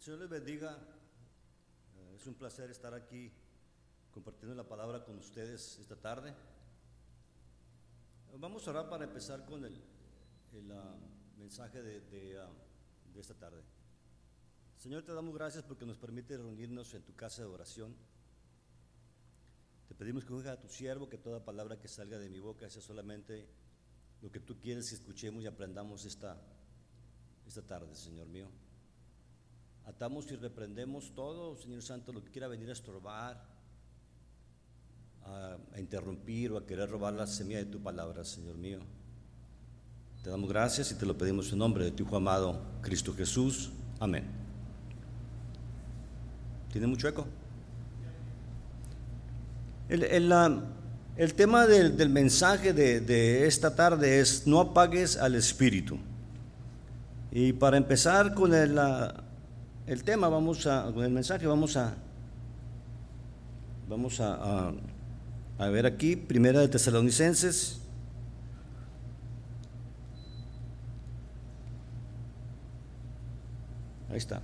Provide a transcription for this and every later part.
Señor les bendiga. Eh, Es un placer estar aquí compartiendo la palabra con ustedes esta tarde. Vamos a orar para empezar con el, el, ah, mensaje de, de, ah, de esta tarde. Señor, te damos gracias porque nos permite reunirnos en tu casa de oración. Te pedimos que unja a tu siervo, que toda palabra que salga de mi boca sea solamente lo que tú quieres que escuchemos y aprendamos esta, esta tarde, Señor mío. Atamos y reprendemos todo, Señor Santo, lo que quiera venir a estorbar, a, a interrumpir o a querer robar la semilla de tu palabra, Señor mío. Te damos gracias y te lo pedimos en nombre de tu Hijo amado, Cristo Jesús. Amén. ¿Tiene mucho eco? El, el, el tema del, del mensaje de, de esta tarde es no apagues al espíritu. Y para empezar con el, la- el tema, vamos a, con el mensaje, vamos a, vamos a, a- ver aquí, Primera de Tesalonicenses. Ahí está.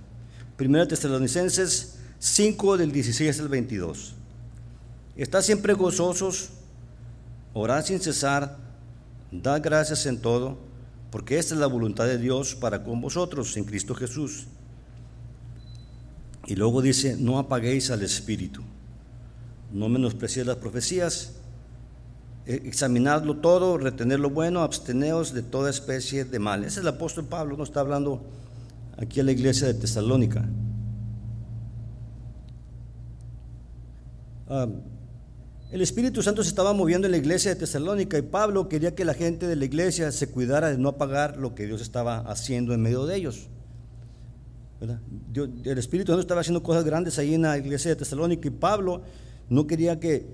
Primera de Tesalonicenses 5 del 16 al 22. Está siempre gozosos, orad sin cesar, dad gracias en todo, porque esta es la voluntad de Dios para con vosotros en Cristo Jesús. Y luego dice, no apaguéis al Espíritu, no menospreciéis las profecías, eh, examinadlo todo, retener lo bueno, absteneos de toda especie de mal. Ese es el apóstol Pablo, no está hablando aquí a la iglesia de Tesalónica. Ah, el Espíritu Santo se estaba moviendo en la iglesia de Tesalónica y Pablo quería que la gente de la iglesia se cuidara de no apagar lo que Dios estaba haciendo en medio de ellos. El Espíritu Santo estaba haciendo cosas grandes ahí en la iglesia de Tesalónica y Pablo no quería que,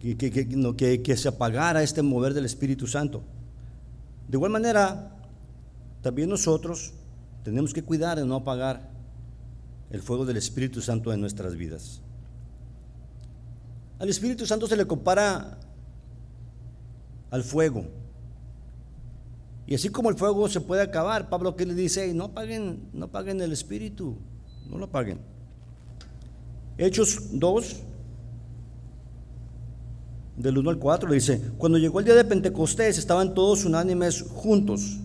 que, que- que se apagara este mover del Espíritu Santo. De igual manera, también nosotros tenemos que cuidar de no apagar el fuego del Espíritu Santo en nuestras vidas. Al Espíritu Santo se le compara al fuego. Y así como el fuego se puede acabar, Pablo que le dice, "Ey, no apaguen, no apaguen el Espíritu, no lo apaguen. Hechos 2, del 1 al 4, le dice, cuando llegó el día de Pentecostés estaban todos unánimes juntos.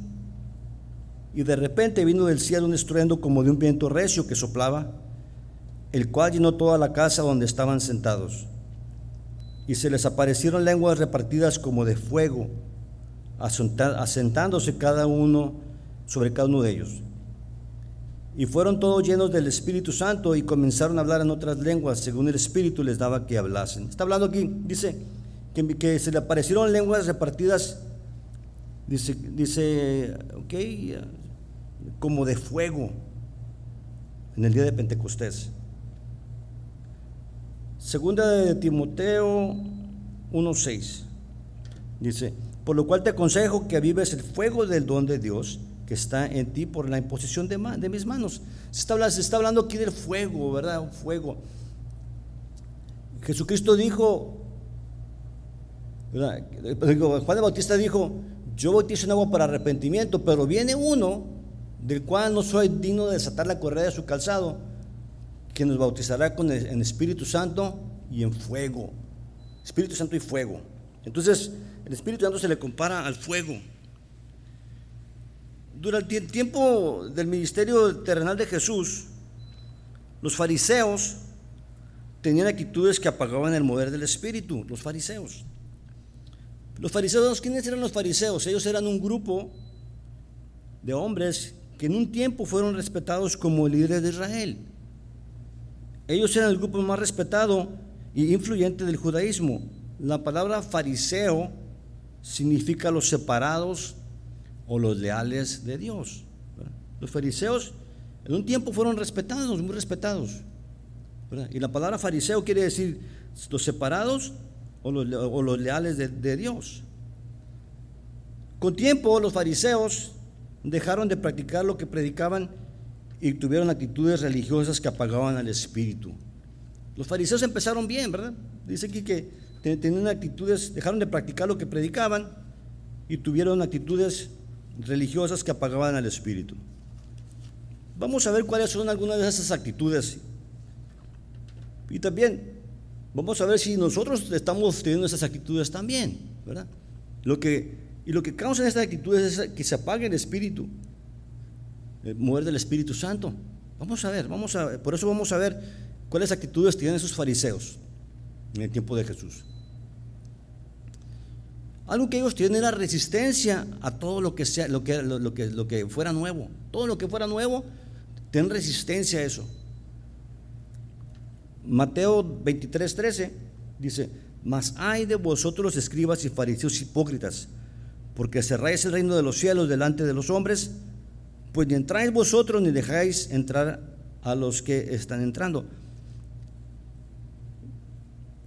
Y de repente vino del cielo un estruendo como de un viento recio que soplaba, el cual llenó toda la casa donde estaban sentados. Y se les aparecieron lenguas repartidas como de fuego, asentándose cada uno sobre cada uno de ellos. Y fueron todos llenos del Espíritu Santo y comenzaron a hablar en otras lenguas, según el Espíritu les daba que hablasen. Está hablando aquí, dice que, se le aparecieron lenguas repartidas, dice, dice, ok, como de fuego en el día de Pentecostés. Segunda de Timoteo 1:6 dice, por lo cual te aconsejo que avives el fuego del don de Dios que está en ti por la imposición de, mis manos. Se está, hablando, aquí del fuego, ¿verdad? Un fuego. Jesucristo dijo, Juan el Bautista dijo, yo bautizo en agua para arrepentimiento, pero viene uno del cual no soy digno de desatar la correa de su calzado, que nos bautizará con el, en Espíritu Santo y en fuego. Espíritu Santo y fuego. Entonces, el Espíritu Santo se le compara al fuego. Durante el tiempo del ministerio terrenal de Jesús, los fariseos tenían actitudes que apagaban el mover del Espíritu, los fariseos. Los fariseos, ¿quiénes eran los fariseos? Ellos eran un grupo de hombres que en un tiempo fueron respetados como líderes de Israel. Ellos eran el grupo más respetado y influyente del judaísmo. La palabra fariseo significa los separados o los leales de Dios. Los fariseos en un tiempo fueron respetados, muy respetados. Y la palabra fariseo quiere decir los separados o los, leales de, de Dios. Con tiempo los fariseos dejaron de practicar lo que predicaban y tuvieron actitudes religiosas que apagaban al espíritu. Los fariseos empezaron bien, ¿verdad? Dice aquí que tenían actitudes, dejaron de practicar lo que predicaban y tuvieron actitudes religiosas que apagaban al espíritu. vamos a ver cuáles son algunas de esas actitudes. Y también vamos a ver si nosotros estamos teniendo esas actitudes también, ¿verdad? Lo que, y lo que causa estas actitudes es que se apague el espíritu, el mover del Espíritu Santo. Vamos a ver, vamos a, por eso vamos a ver cuáles actitudes tienen esos fariseos en el tiempo de Jesús. Algo que ellos tienen era resistencia a todo lo que, sea, lo que, lo, que, lo que fuera nuevo. Todo lo que fuera nuevo, tienen resistencia a eso. Mateo 23, 13 dice, mas hay de vosotros escribas y fariseos hipócritas, porque cerráis el reino de los cielos delante de los hombres, pues ni entráis vosotros ni dejáis entrar a los que están entrando.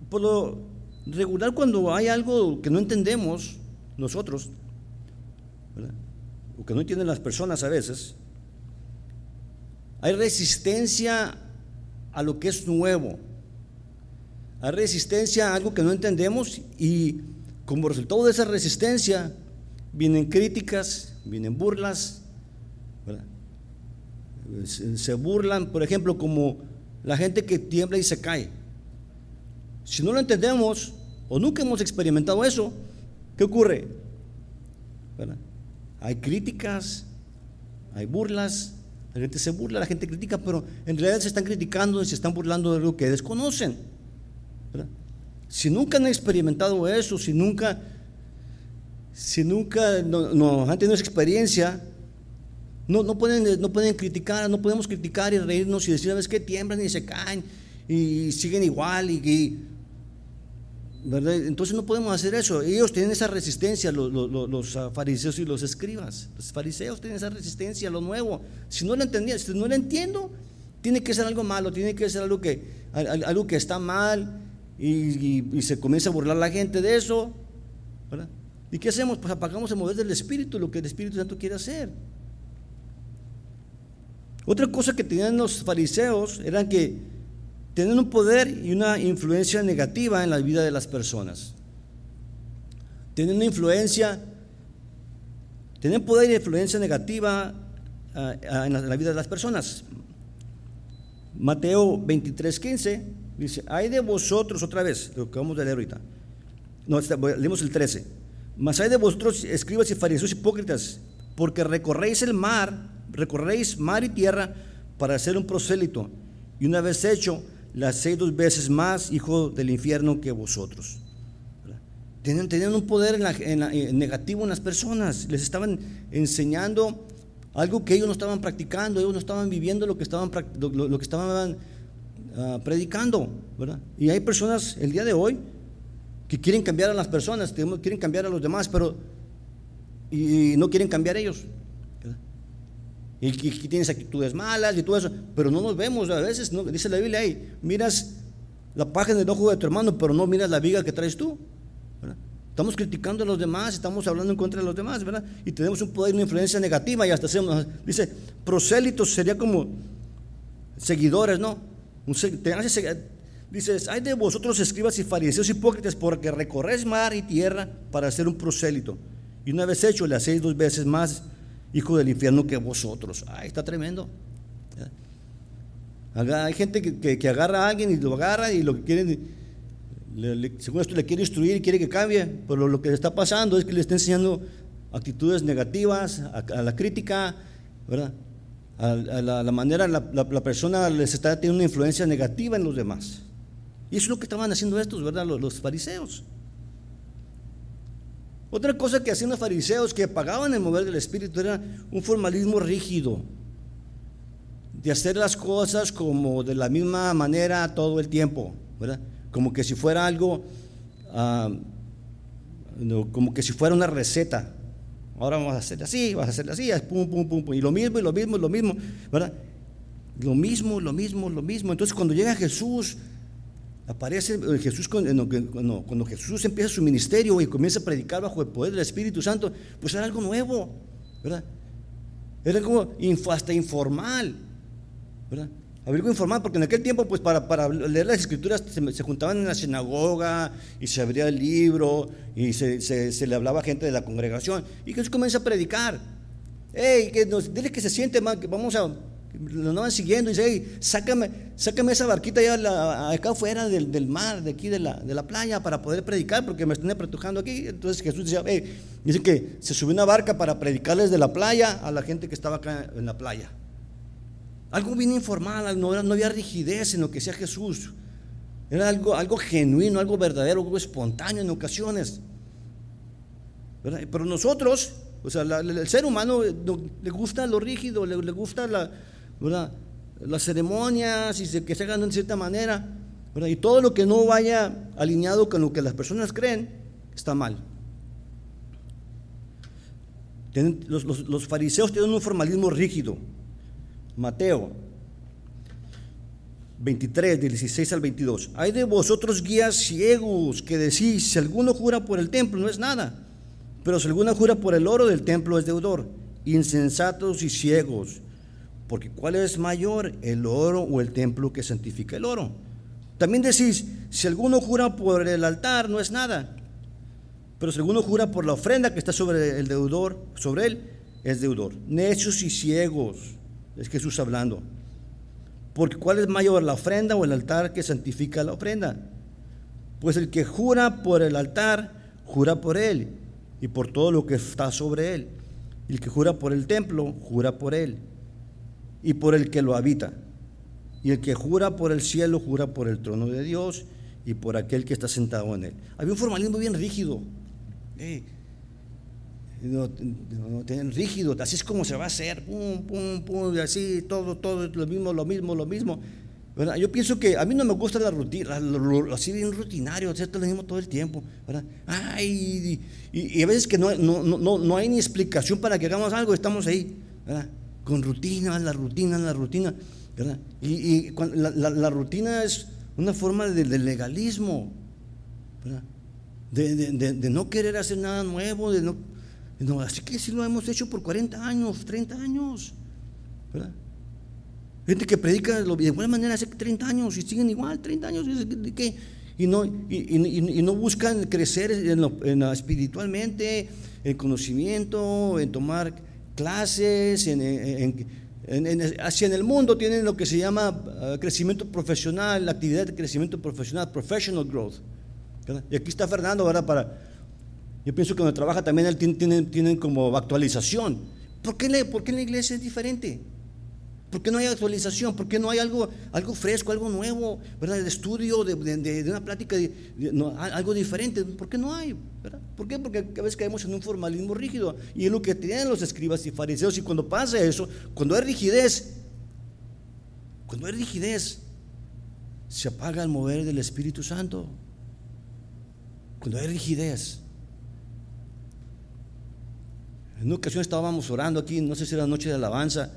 Por lo regular, cuando hay algo que no entendemos nosotros, o que no entienden las personas a veces, hay resistencia a lo que es nuevo. Hay resistencia a algo que no entendemos y como resultado de esa resistencia vienen críticas, vienen burlas, se burlan, por ejemplo, como la gente que tiembla y se cae. Si no lo entendemos o nunca hemos experimentado eso, ¿qué ocurre? Hay críticas, hay burlas, la gente se burla, la gente critica, pero en realidad se están criticando y se están burlando de algo que desconocen. Si nunca han experimentado eso, si nunca, si nunca no, han tenido esa experiencia, no, no, pueden, no pueden criticar, no podemos criticar y reírnos y decir, ¿sabes qué? Tiemblan y se caen y siguen igual y entonces no podemos hacer eso. Ellos tienen esa resistencia, los, fariseos y los escribas. Los fariseos tienen esa resistencia a lo nuevo. Si no lo entendía, si no lo entiendo, tiene que ser algo malo, tiene que ser algo que, algo que está mal y, se comienza a burlar la gente de eso. ¿Y qué hacemos? Pues apagamos el mover del Espíritu, lo que el Espíritu Santo quiere hacer. Otra cosa que tenían los fariseos era que tienen un poder y una influencia negativa en la vida de las personas. Tienen una influencia, tienen poder y influencia negativa ah, ah, en, la, vida de las personas. Mateo 23, 15 dice, hay de vosotros, otra vez, lo que vamos a leer ahorita. No, leemos el 13. Mas hay de vosotros, escribas y fariseos hipócritas, porque recorréis el mar, recorréis mar y tierra para hacer un prosélito, y una vez hecho, las dos veces más hijo del infierno que vosotros. Tenían, un poder en negativo en las personas, les estaban enseñando algo que ellos no estaban practicando, ellos no estaban viviendo lo que estaban, lo, que estaban ah, predicando. Y hay personas el día de hoy que quieren cambiar a las personas, quieren cambiar a los demás, pero y no quieren cambiar ellos y que, tienes actitudes malas y todo eso, pero no nos vemos a veces, ¿no? dice la Biblia miras la página del ojo de tu hermano, pero no miras la viga que traes tú. Estamos criticando a los demás, estamos hablando en contra de los demás, ¿verdad? Y tenemos un poder, una influencia negativa y hasta hacemos, dice, prosélitos sería como seguidores, ¿no? dices, hay de vosotros escribas y fariseos hipócritas porque recorres mar y tierra para hacer un prosélito. Y una vez hecho, le hacéis dos veces más hijo del infierno que vosotros. Ay, está tremendo. Hay gente que, agarra a alguien y lo agarra y lo que quiere, según esto le quiere instruir y quiere que cambie, pero lo que le está pasando es que le está enseñando actitudes negativas, a, la crítica, ¿verdad? A, la, manera, la, la, persona les está teniendo una influencia negativa en los demás. Y eso es lo que estaban haciendo estos, ¿verdad? los fariseos. Otra cosa que hacían los fariseos que pagaban el mover del Espíritu era un formalismo rígido, de hacer las cosas como de la misma manera todo el tiempo, ¿verdad? Como que si fuera algo, ah, como que si fuera una receta. Ahora vamos a hacer así, vas a hacer así, pum, pum, pum, pum, y lo mismo, y lo mismo, y lo mismo, ¿verdad? Lo mismo, lo mismo, lo mismo. Entonces cuando llega Jesús, Aparece Jesús cuando, Jesús empieza su ministerio y comienza a predicar bajo el poder del Espíritu Santo, pues era algo nuevo, ¿verdad? Era como hasta informal, ¿verdad? Algo informal, porque en aquel tiempo, pues para, leer las escrituras se, juntaban en la sinagoga y se abría el libro y se, le hablaba a gente de la congregación. Y Jesús comienza a predicar. Hey, que dile que se siente mal, que vamos a Lo andaban siguiendo y dice, hey, sácame, sácame esa barquita allá acá afuera del, del, mar, de aquí de la, de la, playa, para poder predicar, porque me están apretujando aquí. Entonces Jesús decía, dice que se subió una barca para predicarles de la playa a la gente que estaba acá en la playa. Algo bien informal, no, no había rigidez en lo que decía Jesús. Era algo, algo genuino, algo verdadero, algo espontáneo en ocasiones. Pero nosotros, o sea, el ser humano le gusta lo rígido, le, gusta la, las ceremonias y que se hagan de cierta manera. Y todo lo que no vaya alineado con lo que las personas creen está mal. los, fariseos tienen un formalismo rígido. Mateo 23, del 16 al 22. Hay de vosotros guías ciegos que decís, si alguno jura por el templo no es nada pero si alguna jura por el oro del templo es deudor, insensatos y ciegos. Porque ¿cuál es mayor, el oro o el templo que santifica el oro? También decís, si alguno jura por el altar no es nada, pero si alguno jura por la ofrenda que está sobre el deudor, sobre él, es deudor. Necios y ciegos, es Jesús hablando. Porque ¿cuál es mayor, la ofrenda o el altar que santifica la ofrenda? Pues el que jura por el altar, jura por él y por todo lo que está sobre él. El que jura por el templo, jura por él y por el que lo habita. Y el que jura por el cielo, jura por el trono de Dios y por aquel que está sentado en él. Había un formalismo bien rígido. no, no, rígido, así es como se va a hacer, pum, pum, pum, y así, todo, todo, lo mismo, lo mismo, lo mismo. Yo pienso que a mí no me gusta la rutina, así bien rutinario, hacer lo mismo todo el tiempo. Ay, y, a veces que no, no, no, no, hay ni explicación para que hagamos algo, estamos ahí. Con rutina, la rutina, la rutina. ¿verdad? Y, la, rutina es una forma de, legalismo. De, no querer hacer nada nuevo, de no, así que si lo hemos hecho por 40 años, 30 años. Gente que predica de igual manera hace 30 años y siguen igual, 30 años. Y no, y, no buscan crecer en espiritualmente, en conocimiento, en tomar clases, en, hacia en el mundo tienen lo que se llama ah, crecimiento profesional, la actividad de crecimiento profesional, professional growth. Y aquí está Fernando, ¿verdad? Para, yo pienso que donde trabaja también tienen, tienen como actualización. ¿Por qué, ¿Por qué en la iglesia es diferente? ¿Por qué no hay actualización? ¿Por qué no hay algo, algo fresco, algo nuevo, ¿verdad? De estudio, de, una plática, de, algo diferente. ¿Por qué no hay? ¿verdad? ¿Por qué? Porque a veces caemos en un formalismo rígido. Y es lo que tienen los escribas y fariseos. Y cuando pasa eso, cuando hay rigidez, cuando hay rigidez, se apaga el mover del Espíritu Santo. Cuando hay rigidez. En una ocasión estábamos orando aquí, no sé si era noche de alabanza.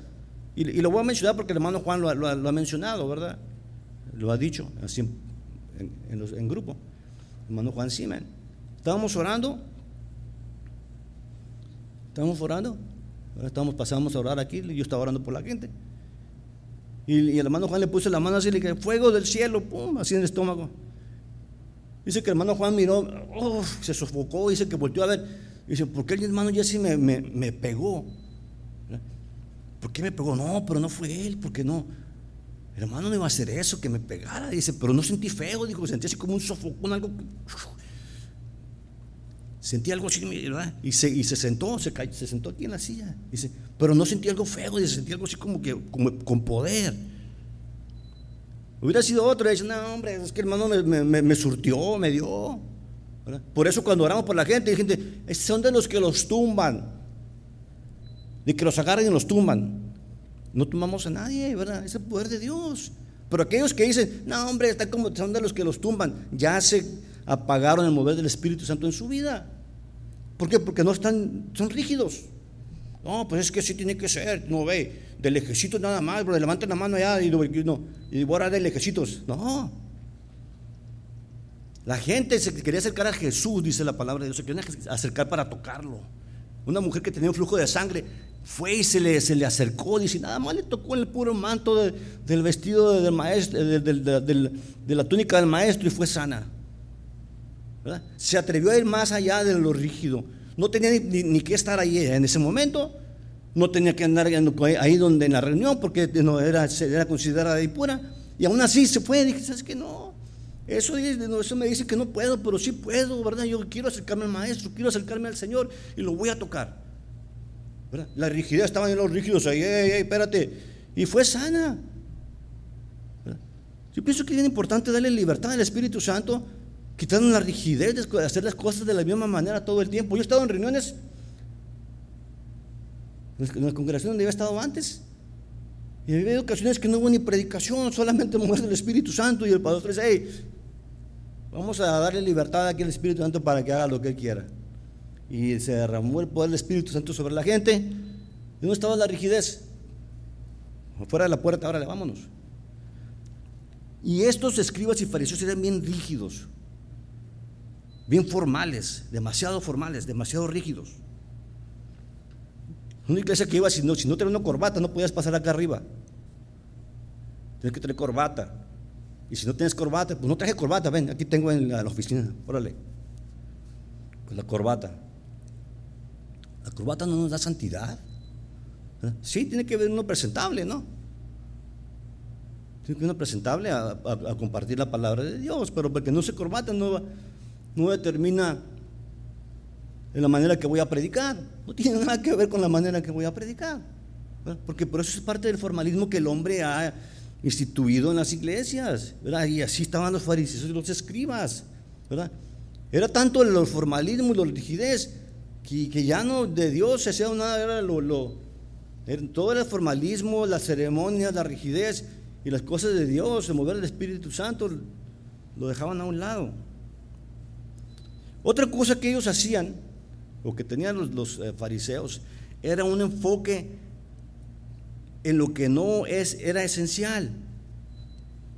Y, lo voy a mencionar porque el hermano Juan lo, ha mencionado, ¿verdad? Lo ha dicho así en, grupo. El hermano Juan Simen. Estábamos orando. Estábamos orando. Estábamos, pasamos a orar aquí. Yo estaba orando por la gente. Y, el hermano Juan le puso la mano así, le dije, fuego del cielo, pum, así en el estómago. Dice que el hermano Juan miró, se sofocó, dice que volteó a ver. Dice, ¿por qué el hermano Jesse me, me, me pegó? ¿Por qué me pegó? No, pero no fue él, porque no. Hermano no iba a hacer eso, que me pegara. Dice, pero no sentí feo, dijo, sentí así como un sofocón, algo. Sentí algo así, ¿verdad? Y se, y se sentó, se, se sentó aquí en la silla. Dice, pero no sentí algo feo, dice, sentí algo así como que como, con poder. Hubiera sido otro, dice, no, hombre, es que el hermano me, me, me surtió, me dio. Por eso cuando oramos por la gente, hay gente, son de los que los tumban de que los agarren y los tumban. No tumbamos a nadie, ¿verdad? Es el poder de Dios. Pero aquellos que dicen, no, hombre, está como son de los que los tumban, ya se apagaron el mover del Espíritu Santo en su vida. ¿Por qué? Porque no están, son rígidos. No, pues es que así tiene que ser. No ve, del ejército nada más, bro, levanten la mano allá y, no, y voy a del ejército. No. La gente se quería acercar a Jesús, dice la palabra de Dios, se quería acercar para tocarlo. Una mujer que tenía un flujo de sangre fue y se le, se le acercó, dice, nada más le tocó el puro manto del vestido del maestro, de, la túnica del maestro y fue sana. Se atrevió a ir más allá de lo rígido. No tenía ni, ni, que estar ahí en ese momento. no tenía que andar ahí donde en la reunión porque no era, era considerada impura. Y aún así se fue. Dije, ¿sabes qué? No. Eso, eso me dice que no puedo, pero sí puedo, ¿verdad? Yo quiero acercarme al maestro, quiero acercarme al Señor y lo voy a tocar. La rigidez, estaban en los rígidos ahí, espérate. Y fue sana. Yo pienso que es importante darle libertad al Espíritu Santo, quitando la rigidez de hacer las cosas de la misma manera todo el tiempo. Yo he estado en reuniones en la congregación donde había estado antes. Y había ocasiones que no hubo ni predicación, solamente mujer del Espíritu Santo y el pastor dice, vamos a darle libertad aquí al Espíritu Santo para que haga lo que él quiera. Y se derramó el poder del Espíritu Santo sobre la gente. ¿Y dónde estaba la rigidez? Fuera de la puerta, ahora le vámonos. Y estos escribas y fariseos eran bien rígidos, bien formales, demasiado formales, demasiado rígidos. Una iglesia que iba, si no, si no una corbata, no podías pasar acá arriba. Tienes que tener corbata. Y si no tienes corbata, pues no traje corbata, ven, aquí tengo en la, oficina, órale. Pues la corbata. Corbata no nos da santidad. ¿Eh? Sí, tiene que ver uno presentable, ¿no? Tiene que uno presentable a, compartir la palabra de Dios, pero porque no se corbata no, determina en la manera que voy a predicar. No tiene nada que ver con la manera que voy a predicar. Porque por eso es parte del formalismo que el hombre ha instituido en las iglesias. Y así estaban los fariseos y los escribas. Era tanto el formalismo y la rigidez que, ya no de Dios se hacía nada, era lo, todo el formalismo, las ceremonias, la rigidez y las cosas de Dios, el mover el Espíritu Santo, lo dejaban a un lado. Otra cosa que ellos hacían lo que tenían los, eh, fariseos era un enfoque en lo que no es, era esencial.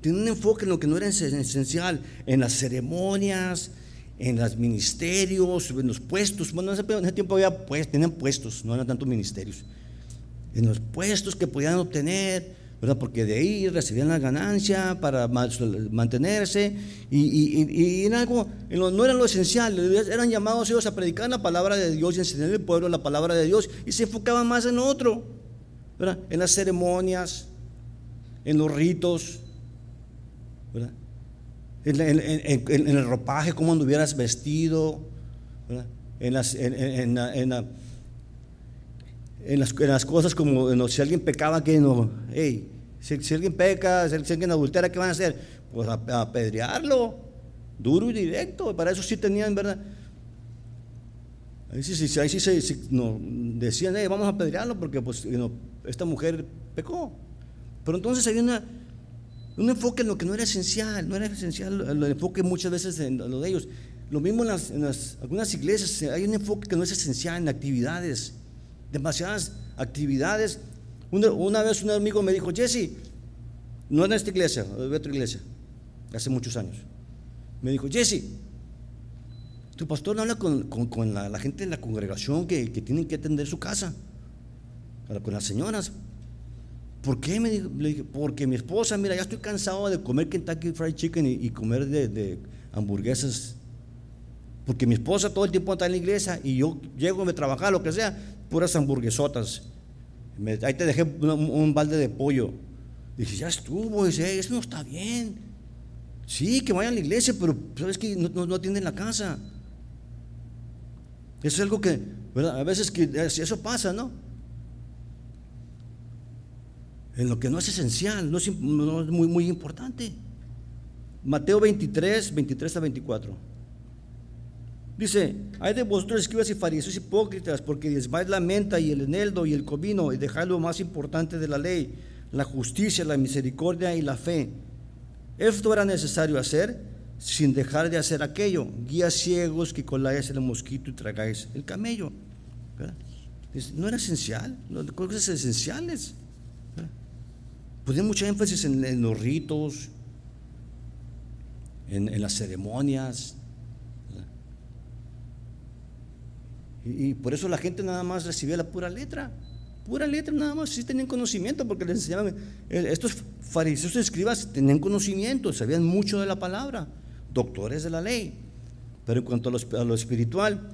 Tienen un enfoque en lo que no era esencial, en las ceremonias, en los ministerios, en los puestos. Bueno, en ese, tiempo había pues, tenían puestos, no eran tantos ministerios. En los puestos que podían obtener, ¿verdad? Porque de ahí recibían la ganancia para mantenerse y, en algo, no era lo esencial, eran llamados ellos a predicar la palabra de Dios y enseñar al pueblo la palabra de Dios y se enfocaban más en otro, ¿verdad? En las ceremonias, en los ritos, ¿verdad? En, el ropaje, cómo anduvieras vestido. En las, en, las, cosas como si alguien pecaba, que no, hey, si, alguien peca, si, alguien adultera, ¿qué van a hacer? Pues apedrearlo, duro y directo, para eso sí tenían, ¿verdad? Ahí sí, sí, ahí sí, sí decían, hey, vamos a apedrearlo porque pues, esta mujer pecó. Pero entonces hay una, un enfoque en lo que no era esencial, no era esencial el enfoque muchas veces en lo de ellos. Lo mismo en, las, algunas iglesias, hay un enfoque que no es esencial en actividades demasiadas actividades. Una, vez un amigo me dijo, Jesse, no en esta iglesia, en otra iglesia, hace muchos años. Me dijo, Jesse, tu pastor no habla con, la, gente de la congregación que, tienen que atender su casa, con las señoras. ¿Por qué? Me dije, porque mi esposa, mira, ya estoy cansado de comer Kentucky Fried Chicken y, comer de, hamburguesas porque mi esposa todo el tiempo está en la iglesia y yo llego a trabajar, lo que sea, puras hamburguesotas. ahí te dejé un, balde de pollo. Dije, ya estuvo, dice, eso no está bien. Sí, que vayan a la iglesia, pero sabes que no, atienden la casa. Eso es algo que, ¿verdad? A veces que eso pasa, ¿no? En lo que no es esencial, no es, muy, muy importante. Mateo 23, 23 a 24. Dice, hay de vosotros escribas y fariseos hipócritas, porque diezmáis la menta y el eneldo y el comino y dejáis lo más importante de la ley, la justicia, la misericordia y la fe. Esto era necesario hacer sin dejar de hacer aquello. Guías ciegos que coláis el mosquito y tragáis el camello. no era esencial, cosas esenciales. Ponían mucho énfasis en, los ritos, en las ceremonias, Y, por eso la gente nada más recibía la pura letra. Pura letra nada más, sí tenían conocimiento porque les enseñaban. Eh, estos fariseos escribas tenían conocimiento, sabían mucho de la palabra, doctores de la ley. Pero en cuanto a lo, espiritual,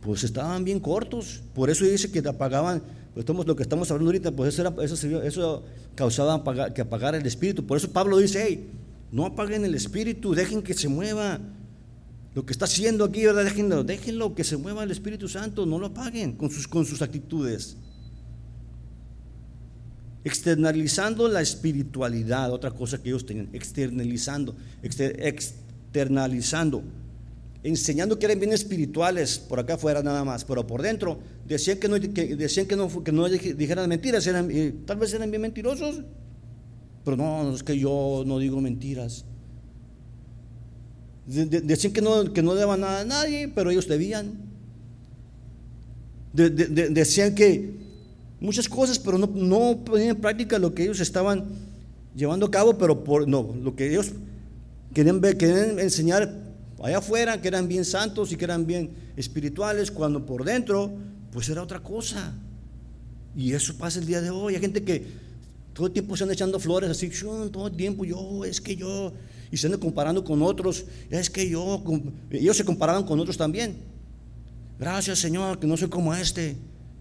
pues estaban bien cortos. Por eso dice que apagaban, pues lo que estamos hablando ahorita, pues eso, eso causaba que apagara el espíritu. Por eso Pablo dice, hey, no apaguen el espíritu, dejen que se mueva. Lo que está haciendo aquí, ¿verdad? Déjenlo, déjenlo que se mueva el Espíritu Santo, no lo apaguen con sus, con sus actitudes. Externalizando la espiritualidad, otra cosa que ellos tenían, externalizando, externalizando, enseñando que eran bien espirituales por acá afuera nada más, pero por dentro decían que no, decían que no, dijeran mentiras, eran, eh, tal vez eran bien mentirosos, pero no, es que yo no digo mentiras. decían que no, que no daban nada a nadie, pero ellos debían. decían que muchas cosas, pero no, no ponían en práctica lo que ellos estaban llevando a cabo, pero por, no, lo que ellos querían, ver, querían enseñar allá afuera, que eran bien santos y que eran bien espirituales, cuando por dentro, pues era otra cosa. Y eso pasa el día de hoy. Hay gente que todo el tiempo se anda echando flores así, todo el tiempo yo, es que yo, y se anda comparando con otros, es que yo, ellos se comparaban con otros también. Gracias Señor, que no soy como este.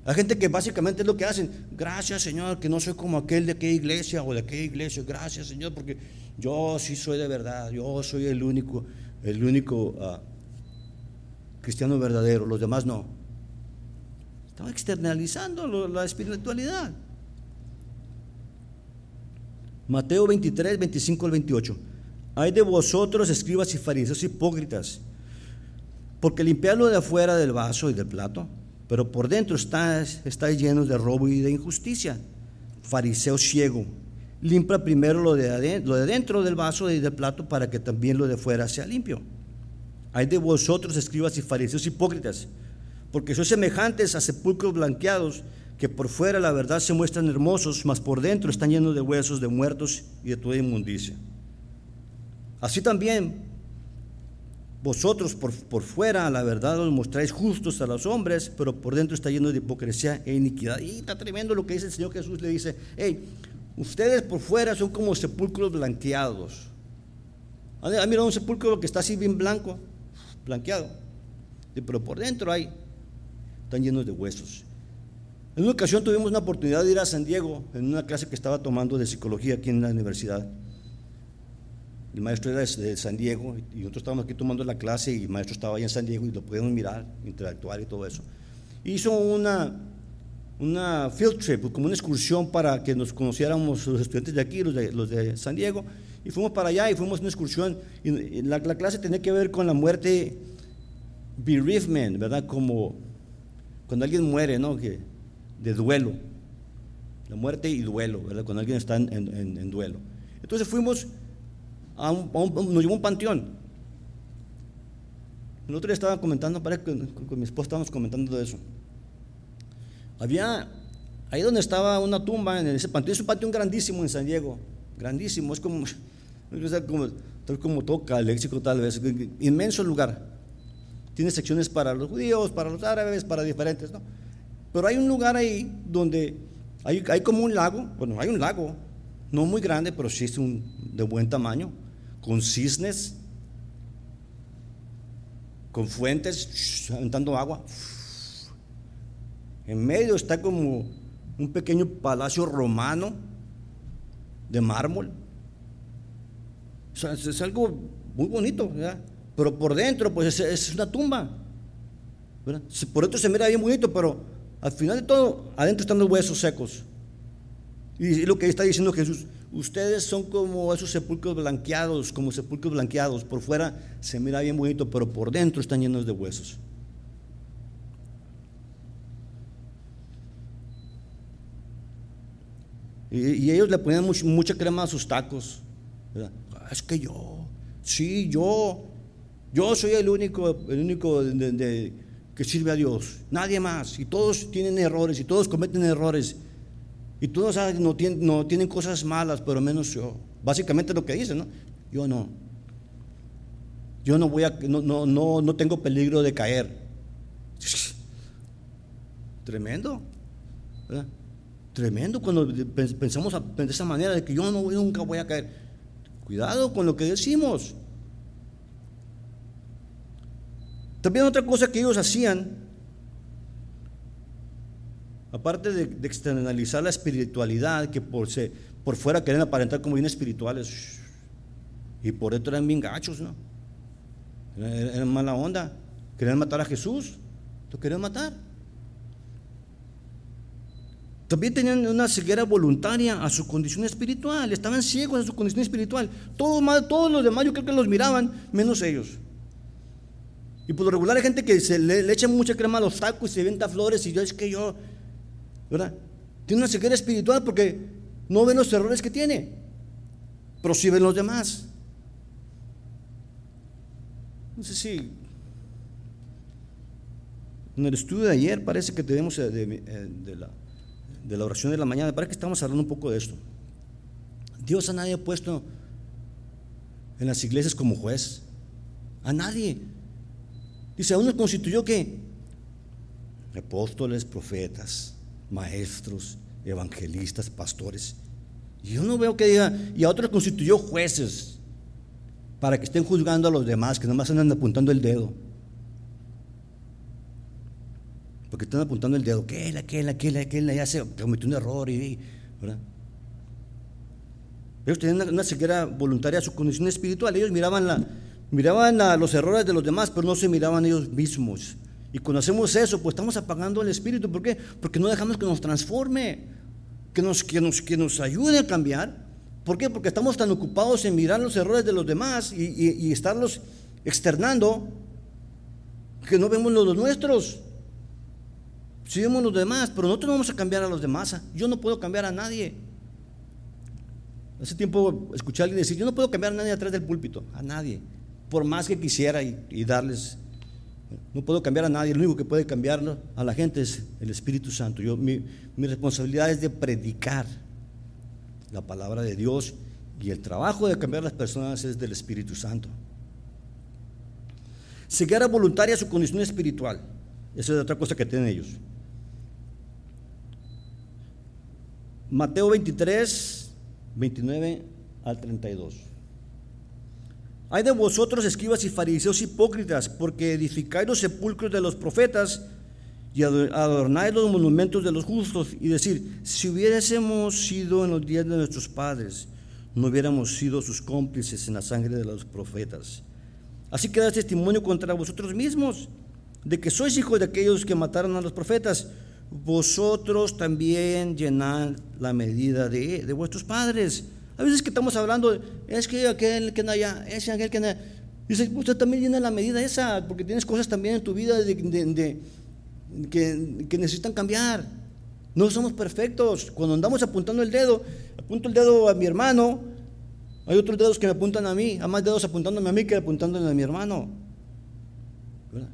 Hay gente que básicamente es lo que hacen, gracias Señor, que no soy como aquel de aquella iglesia o de aquella iglesia, gracias Señor, porque yo sí soy de verdad, yo soy el único, el único ah, cristiano verdadero, los demás no. Estaba externalizando la espiritualidad. Mateo 23, 25 al 28. Hay de vosotros, escribas y fariseos hipócritas, porque limpiarlo de afuera del vaso y del plato, pero por dentro estáis, estáis llenos de robo y de injusticia. Fariseo ciego, limpia primero lo de, adentro, dentro del vaso y del plato para que también lo de fuera sea limpio. Hay de vosotros, escribas y fariseos hipócritas, porque sois semejantes a sepulcros blanqueados, que por fuera la verdad se muestran hermosos, mas por dentro están llenos de huesos de muertos y de toda inmundicia. Así también vosotros por, por fuera la verdad os mostráis justos a los hombres, pero por dentro está lleno de hipocresía e iniquidad. Y está tremendo lo que dice el Señor Jesús, le dice, hey, ustedes por fuera son como sepulcros blanqueados. ¿Ha mirado un sepulcro que está así bien blanco, blanqueado? Pero por dentro hay, están llenos de huesos. En una ocasión tuvimos una oportunidad de ir a San Diego en una clase que estaba tomando de psicología aquí en la universidad. El maestro era de San Diego y nosotros estábamos aquí tomando la clase y el maestro estaba ahí en San Diego y lo podíamos mirar, interactuar y todo eso. Hizo una, una field trip, como una excursión para que nos conociéramos los estudiantes de aquí, los de, San Diego, y fuimos para allá y fuimos a una excursión. La, la clase tenía que ver con la muerte, bereavement, ¿verdad? Como cuando alguien muere, ¿no? Que, de duelo, la muerte y duelo, ¿verdad? Cuando alguien está en, duelo. Entonces fuimos a un, nos llevó un panteón. El otro día estaba comentando, parece que con, mi esposa estábamos comentando de eso. Había, ahí donde estaba una tumba en ese panteón, es un panteón grandísimo en San Diego, grandísimo, es como, como, como toca léxico tal vez, inmenso lugar. Tiene secciones para los judíos, para los árabes, para diferentes, ¿no? Pero hay un lugar ahí donde hay, hay, como un lago, bueno, hay un lago, no muy grande, pero sí es un, de buen tamaño, con cisnes, con fuentes, aventando agua. En medio está como un pequeño palacio romano de mármol. es, algo muy bonito, ¿verdad? pero por dentro pues es, una tumba. Por dentro se mira bien bonito, pero al final de todo, adentro están los huesos secos. Y lo que está diciendo Jesús, ustedes son como esos sepulcros blanqueados, como sepulcros blanqueados. Por fuera se mira bien bonito, pero por dentro están llenos de huesos. Y, ellos le ponían mucha crema a sus tacos. Es que yo, sí, yo, yo soy el único, el único que sirve a Dios, nadie más. Y todos tienen errores y todos cometen errores. Y todos no tienen, cosas malas, pero menos yo. Básicamente lo que dicen, ¿no? Yo no. Yo no voy a, no, no, no, no tengo peligro de caer. Tremendo. Tremendo cuando pensamos de esa manera de que yo no, nunca voy a caer. Cuidado con lo que decimos. También otra cosa que ellos hacían aparte de, externalizar la espiritualidad, que por, se, por fuera quieren aparentar como bien espirituales, y por dentro eran bien gachos, ¿no? Eran, mala onda. Querían matar a Jesús, lo querían matar. También tenían una ceguera voluntaria a su condición espiritual, estaban ciegos a su condición espiritual. Todos, todos los demás yo creo que los miraban, menos ellos. Y por lo regular hay gente que se le, echa mucha crema a los tacos y se venta flores y yo es que yo, ¿verdad? Tiene una ceguera espiritual porque no ven los errores que tiene, pero sí ven los demás. No sé si en el estudio de ayer parece que tenemos de, de la de la oración de la mañana, para que estamos hablando un poco de esto. Dios a nadie ha puesto en las iglesias como juez. A nadie. Dice, a uno constituyó que apóstoles, profetas, maestros, evangelistas, pastores. Y yo no veo que diga, y a otros constituyó jueces para que estén juzgando a los demás, que nomás andan apuntando el dedo. Porque están apuntando el dedo, que él, aquel, aquel, aquel, ya se cometió un error, y, ¿verdad? Ellos tenían una, ceguera voluntaria a su condición espiritual, ellos miraban, la, miraban los errores de los demás, pero no se miraban ellos mismos. Y cuando hacemos eso, pues estamos apagando el espíritu, ¿por qué? Porque no dejamos que nos transforme, que nos, que nos, que nos ayude a cambiar. ¿Por qué? Porque estamos tan ocupados en mirar los errores de los demás y, y estarlos externando que no vemos los nuestros. Si vemos los demás, pero nosotros no vamos a cambiar a los demás. Yo no puedo cambiar a nadie. Hace tiempo escuché a alguien decir, yo no puedo cambiar a nadie atrás del púlpito, a nadie, por más que quisiera y, darles. No puedo cambiar a nadie, lo único que puede cambiarlo a la gente es el Espíritu Santo. Yo, mi, mi responsabilidad es de predicar la palabra de Dios y el trabajo de cambiar a las personas es del Espíritu Santo. Ceguera voluntaria a su condición espiritual. Esa es otra cosa que tienen ellos. Mateo 23, 29 al 32. Hay de vosotros, escribas y fariseos hipócritas, porque edificáis los sepulcros de los profetas y adornáis los monumentos de los justos, y decir, si hubiésemos sido en los días de nuestros padres, no hubiéramos sido sus cómplices en la sangre de los profetas. Así que da testimonio contra vosotros mismos, de que sois hijos de aquellos que mataron a los profetas vosotros también llenad la medida de, de, vuestros padres. A veces que estamos hablando, es que aquel que no haya, ese aquel que no Dice, usted también llena la medida esa, porque tienes cosas también en tu vida de, que, que, necesitan cambiar. No somos perfectos. Cuando andamos apuntando el dedo, apunto el dedo a mi hermano, hay otros dedos que me apuntan a mí, hay más dedos apuntándome a mí que apuntándole a mi hermano.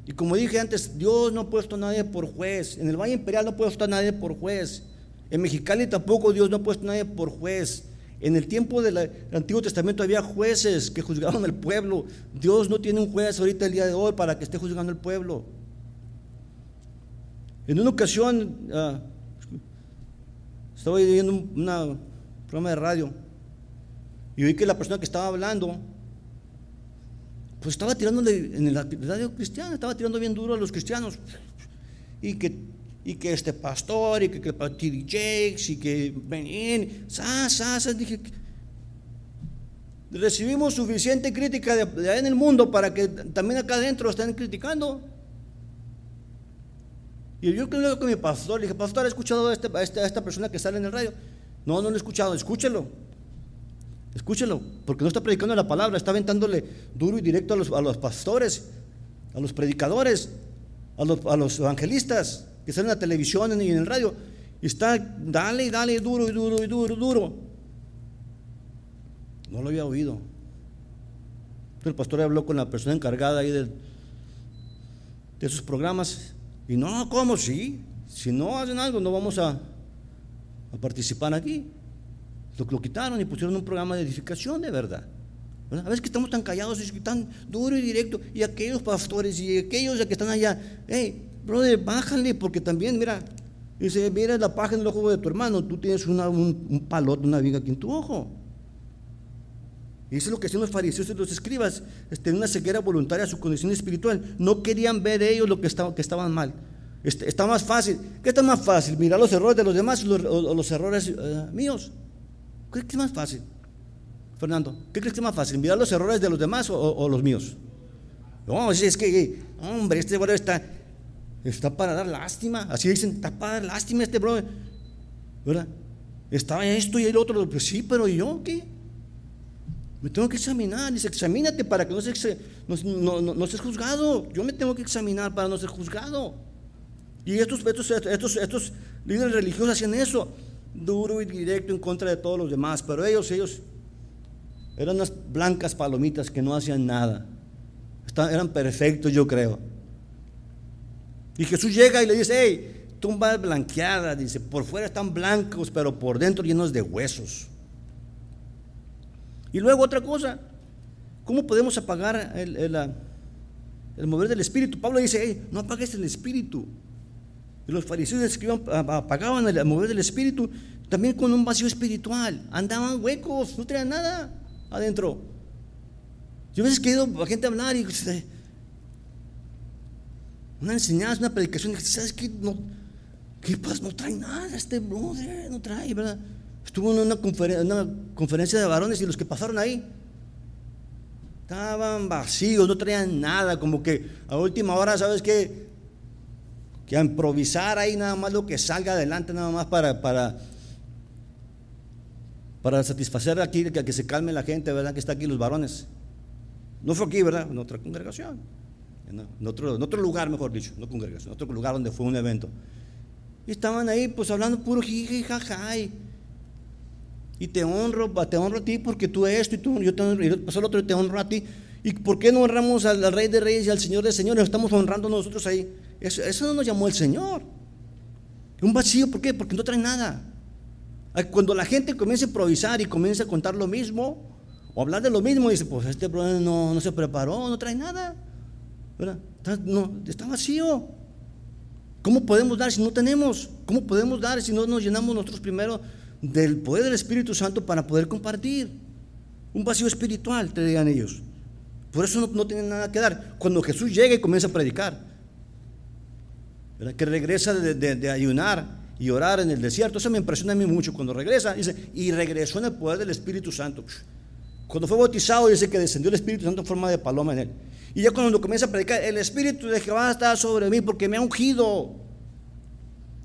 Y como dije antes, Dios no ha puesto a nadie por juez. En el Valle Imperial no ha puesto a nadie por juez. En Mexicali tampoco Dios no ha puesto a nadie por juez. En el tiempo del Antiguo Testamento había jueces que juzgaban al pueblo. Dios no tiene un juez ahorita el día de hoy para que esté juzgando al pueblo. En una ocasión ah, estaba viendo un programa de radio y vi que la persona que estaba hablando pues estaba tirándole en el radio cristiano, estaba tirando bien duro a los cristianos. Y que, y que este pastor, y que, que T.D. Jakes, y que Benin, sas, dije, recibimos suficiente crítica de, ahí en el mundo para que también acá adentro estén criticando. Y yo creo que mi pastor, le dije, pastor, ¿ha escuchado a, este, a esta persona que sale en el radio? No, no lo he escuchado, escúchelo. Escúchelo, porque no está predicando la palabra, está aventándole duro y directo a los, a los pastores, a los predicadores, a los, a los, evangelistas que están en la televisión y en el radio. Y está, dale dale, duro y duro y duro, duro. No lo había oído. Entonces el pastor habló con la persona encargada ahí de, de esos programas. Y no, ¿cómo? Sí. Si no hacen algo, no vamos a, a participar aquí. Lo, quitaron y pusieron un programa de edificación de verdad. A veces que estamos tan callados y tan duro y directo. Y aquellos pastores y aquellos que están allá, hey, brother, bájale, porque también, mira, dice, mira la página del ojo de tu hermano, tú tienes un, un, palote, una viga aquí en tu ojo. Y eso es lo que hacían los fariseos y los escribas, este, una ceguera voluntaria a su condición espiritual. No querían ver ellos lo que, estaba, que estaban mal. Este, está más fácil. ¿Qué está más fácil? ¿Mirar los errores de los demás o los, errores eh, míos? ¿Qué es más fácil? Fernando, ¿qué crees que es más fácil? ¿Mirar los errores de los demás o, los míos? No, es que, hombre, este brother está, está para dar lástima. Así dicen, está para dar lástima este brother. ¿Verdad? Estaba esto y el otro. Pues sí, pero yo qué? Me tengo que examinar. Dice, examínate para que no, se, no, no, seas juzgado. Yo me tengo que examinar para no ser juzgado. Y estos, estos, estos, estos líderes religiosos hacían eso. Duro y directo en contra de todos los demás. Pero ellos, ellos eran unas blancas palomitas que no hacían nada. eran perfectos, yo creo. Y Jesús llega y le dice, hey, tumba blanqueada, dice, por fuera están blancos, pero por dentro llenos de huesos. Y luego otra cosa, ¿cómo podemos apagar el, el, mover del espíritu? Pablo dice, hey, no apagues el espíritu. Los fariseos apagaban el mover del espíritu también con un vacío espiritual. Andaban huecos, no traían nada adentro. Yo a veces he ido a gente hablar y este, una enseñanza, una predicación, ¿sabes qué? No, ¿Qué pasa? No trae nada este brother, no trae, ¿verdad? Estuvo en una, una conferencia de varones y los que pasaron ahí estaban vacíos, no traían nada, como que a última hora, ¿sabes qué? Que a improvisar ahí nada más lo que salga adelante, nada más para, para para satisfacer aquí, que, que se calme la gente, ¿verdad? Que está aquí los varones. No fue aquí, ¿verdad? En otra congregación. En otro, en otro lugar, mejor dicho, no congregación, en otro lugar donde fue un evento. Y estaban ahí, pues hablando puro jiji, jaja. Y, te honro, te honro a ti porque tú esto y tú, yo te honro, y pasó el otro y te honro a ti. ¿Y por qué no honramos al, Rey de Reyes y al Señor de Señores? Estamos honrando nosotros ahí. Eso, eso no nos llamó el Señor. Un vacío, ¿por qué? Porque no trae nada. Cuando la gente comienza a improvisar y comienza a contar lo mismo, o hablar de lo mismo, dice, pues este problema no, no se preparó, no trae nada. Está, no, está vacío. ¿Cómo podemos dar si no tenemos? ¿Cómo podemos dar si no nos llenamos nosotros primero del poder del Espíritu Santo para poder compartir? Un vacío espiritual, te digan ellos. Por eso no tienen nada que dar. Cuando Jesús llega y comienza a predicar, que regresa de, de ayunar y orar en el desierto. Eso me impresiona a mí mucho cuando regresa. Dice, y regresó en el poder del Espíritu Santo. Cuando fue bautizado, dice que descendió el Espíritu Santo en forma de paloma en él. Y ya cuando comienza a predicar, el Espíritu de Jehová está sobre mí porque me ha ungido.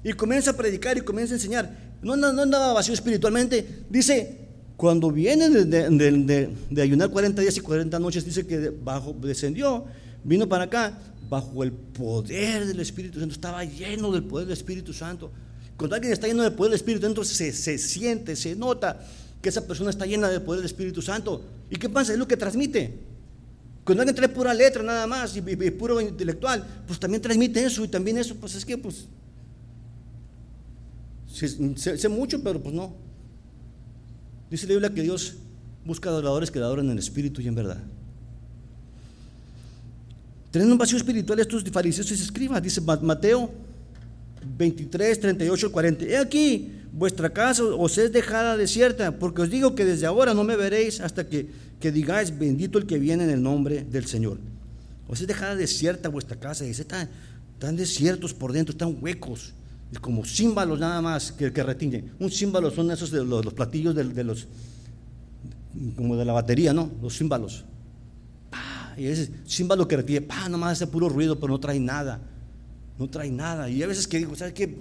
Y comienza a predicar y comienza a enseñar. No, no, andaba vacío espiritualmente. Dice, cuando viene de, de, ayunar 40 días y 40 noches, dice que bajo, descendió, vino para acá, bajo el poder del Espíritu Santo. Estaba lleno del poder del Espíritu Santo. Cuando alguien está lleno del poder del Espíritu, entonces se, se siente, se nota que esa persona está llena del poder del Espíritu Santo. ¿Y qué pasa? Es lo que transmite. Cuando alguien trae pura letra nada más y, puro intelectual, pues también transmite eso y también eso, pues es que pues sé, mucho, pero pues no. Dice la Biblia que Dios busca adoradores que adoren en espíritu y en verdad. Teniendo un vacío espiritual, estos fariseos y escribas, dice Mateo 23, 38, 40. He aquí, vuestra casa os es dejada desierta, porque os digo que desde ahora no me veréis hasta que, que digáis, bendito el que viene en el nombre del Señor. Os es dejada desierta vuestra casa, y están, están desiertos por dentro, están huecos, como címbalos nada más que, que retiñen. Un címbalo son esos de los, platillos de, los, como de la batería, ¿no? Los címbalos. Y ese címbalo que retiene, pa, nomás hace puro ruido, pero no trae nada no trae nada. Y a veces que digo, ¿sabes qué?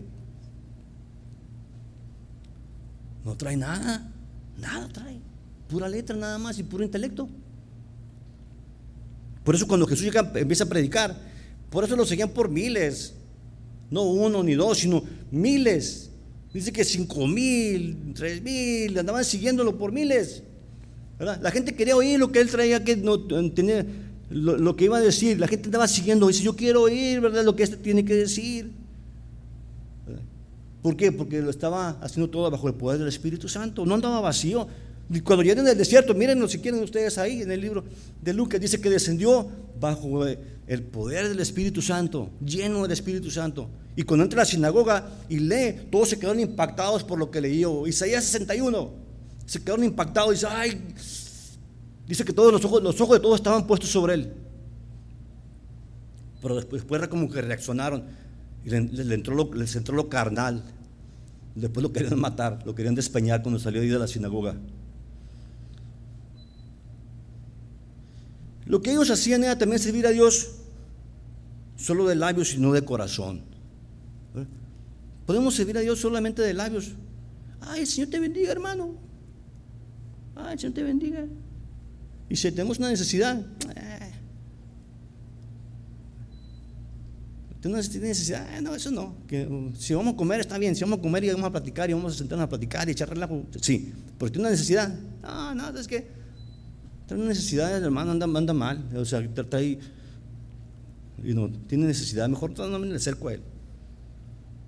No trae nada, nada trae. Pura letra nada más y puro intelecto. Por eso cuando Jesús llega, empieza a predicar, por eso lo seguían por miles. No uno ni dos, sino miles. Dice que cinco mil, tres mil, andaban siguiéndolo por miles. La gente quería oír lo que él traía, que no tenía lo, que iba a decir. La gente andaba siguiendo, dice, yo quiero oír, ¿verdad? Lo que este tiene que decir. ¿Por qué? Porque lo estaba haciendo todo bajo el poder del Espíritu Santo. No andaba vacío. Cuando lleguen del desierto, mírenlo si quieren ustedes ahí en el libro de Lucas, dice que descendió bajo el poder del Espíritu Santo, lleno del Espíritu Santo. Y cuando entra a la sinagoga y lee, todos se quedaron impactados por lo que leyó. Isaías 61, se quedaron impactados y dice, ay, Dice que todos los ojos, los ojos de todos estaban puestos sobre él. Pero después, después como que reaccionaron. Y le, entró lo, les entró lo carnal. Después lo querían matar, lo querían despeñar cuando salió de la sinagoga. Lo que ellos hacían era también servir a Dios solo de labios y no de corazón. ¿Eh? Podemos servir a Dios solamente de labios. Ay, el Señor te bendiga, hermano. Ay, el Señor te bendiga. Y si tenemos una necesidad, eh. tenemos necesidad, eh, no, eso no. Que, um, si vamos a comer, está bien. Si vamos a comer y vamos a platicar y vamos a sentarnos a platicar y echar relajo, sí. Pero tiene una necesidad. No, no, es que tiene una necesidad, el hermano anda, anda mal. O sea, está ahí y no tiene necesidad. Mejor no me acerco a él.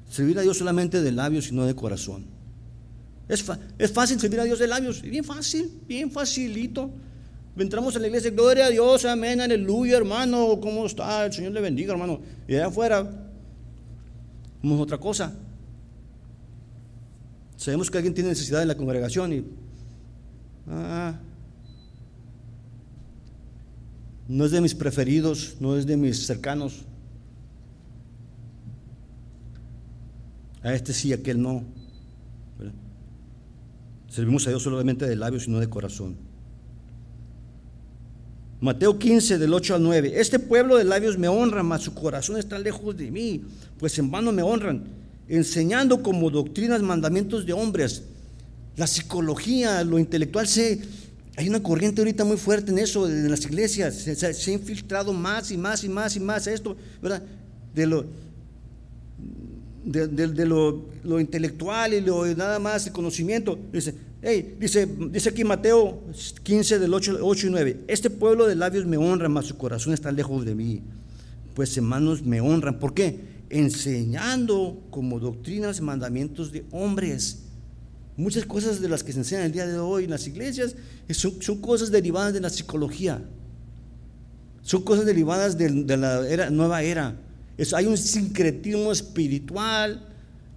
Servir a Dios solamente de labios y no de corazón. Es, es fácil servir a Dios de labios, bien fácil, bien facilito. Entramos a la iglesia, gloria a Dios, amén, aleluya, hermano, ¿cómo está? El Señor le bendiga, hermano. Y allá afuera, vamos otra cosa. Sabemos que alguien tiene necesidad en la congregación y. Ah, no es de mis preferidos, no es de mis cercanos. A este sí, a aquel no. Servimos a Dios solamente de labios y no de corazón. Mateo 15, del 8 al 9. Este pueblo de labios me honra, mas su corazón está lejos de mí, pues en vano me honran, enseñando como doctrinas mandamientos de hombres. La psicología, lo intelectual, se, hay una corriente ahorita muy fuerte en eso, en las iglesias. Se, ha infiltrado más y más y más y más esto, ¿verdad? De lo, de, lo, intelectual y lo nada más el conocimiento. Dice, dice, dice aquí Mateo 15 del 8, 8, y 9, este pueblo de labios me honra, mas su corazón está lejos de mí. Pues hermanos me honran. ¿Por qué? Enseñando como doctrinas, mandamientos de hombres. Muchas cosas de las que se enseñan el día de hoy en las iglesias son, son cosas derivadas de la psicología. Son cosas derivadas de, la nueva era. Hay un sincretismo espiritual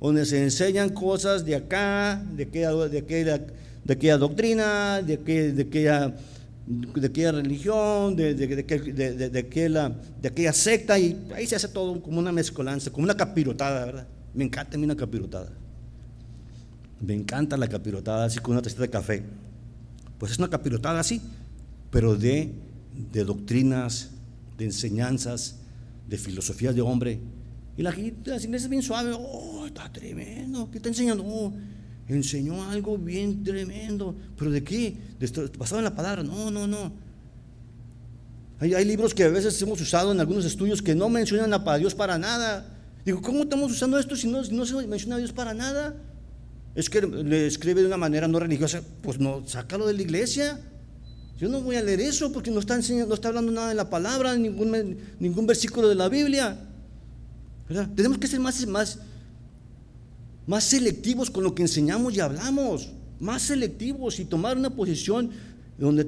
donde se enseñan cosas de acá, de aquella, de aquella, de aquella doctrina, de aquella, de aquella, de aquella religión, de, de, aquella, de aquella secta, y ahí se hace todo como una mezcolanza, como una capirotada, ¿verdad? Me encanta a mí una capirotada. Me encanta la capirotada así con una tacita de café. Pues es una capirotada así, pero de, de doctrinas, de enseñanzas, de filosofías de hombre y la, las iglesias bien suave, oh, está tremendo, ¿qué está enseñando? Oh, enseñó algo bien tremendo, pero ¿de qué? basado en la palabra, no, no, no. Hay, hay, libros que a veces hemos usado en algunos estudios que no mencionan a Dios para nada. Digo, ¿cómo estamos usando esto si no, no se menciona a Dios para nada? Es que le escribe de una manera no religiosa, pues no, sácalo de la iglesia. Yo no voy a leer eso porque no está, enseñando, no está hablando nada de la palabra, ningún, ningún versículo de la Biblia. Tenemos que ser más, más, más selectivos con lo que enseñamos y hablamos, más selectivos y tomar una posición donde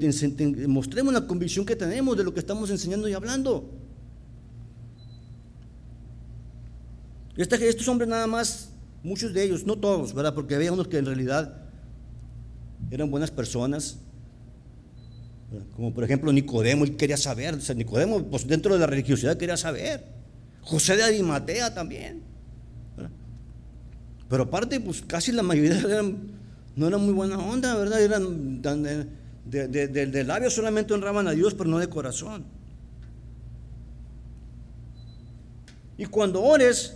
mostremos la convicción que tenemos de lo que estamos enseñando y hablando. estos hombres nada más, muchos de ellos, no todos, ¿verdad? Porque había unos que en realidad eran buenas personas, como por ejemplo Nicodemo, él quería saber, o sea, Nicodemo, pues dentro de la religiosidad quería saber. José de Arimatea también. Pero aparte, pues casi la mayoría no eran muy buena onda, ¿verdad? Eran de, de, labios solamente honraban a Dios, pero no de corazón. Y cuando ores,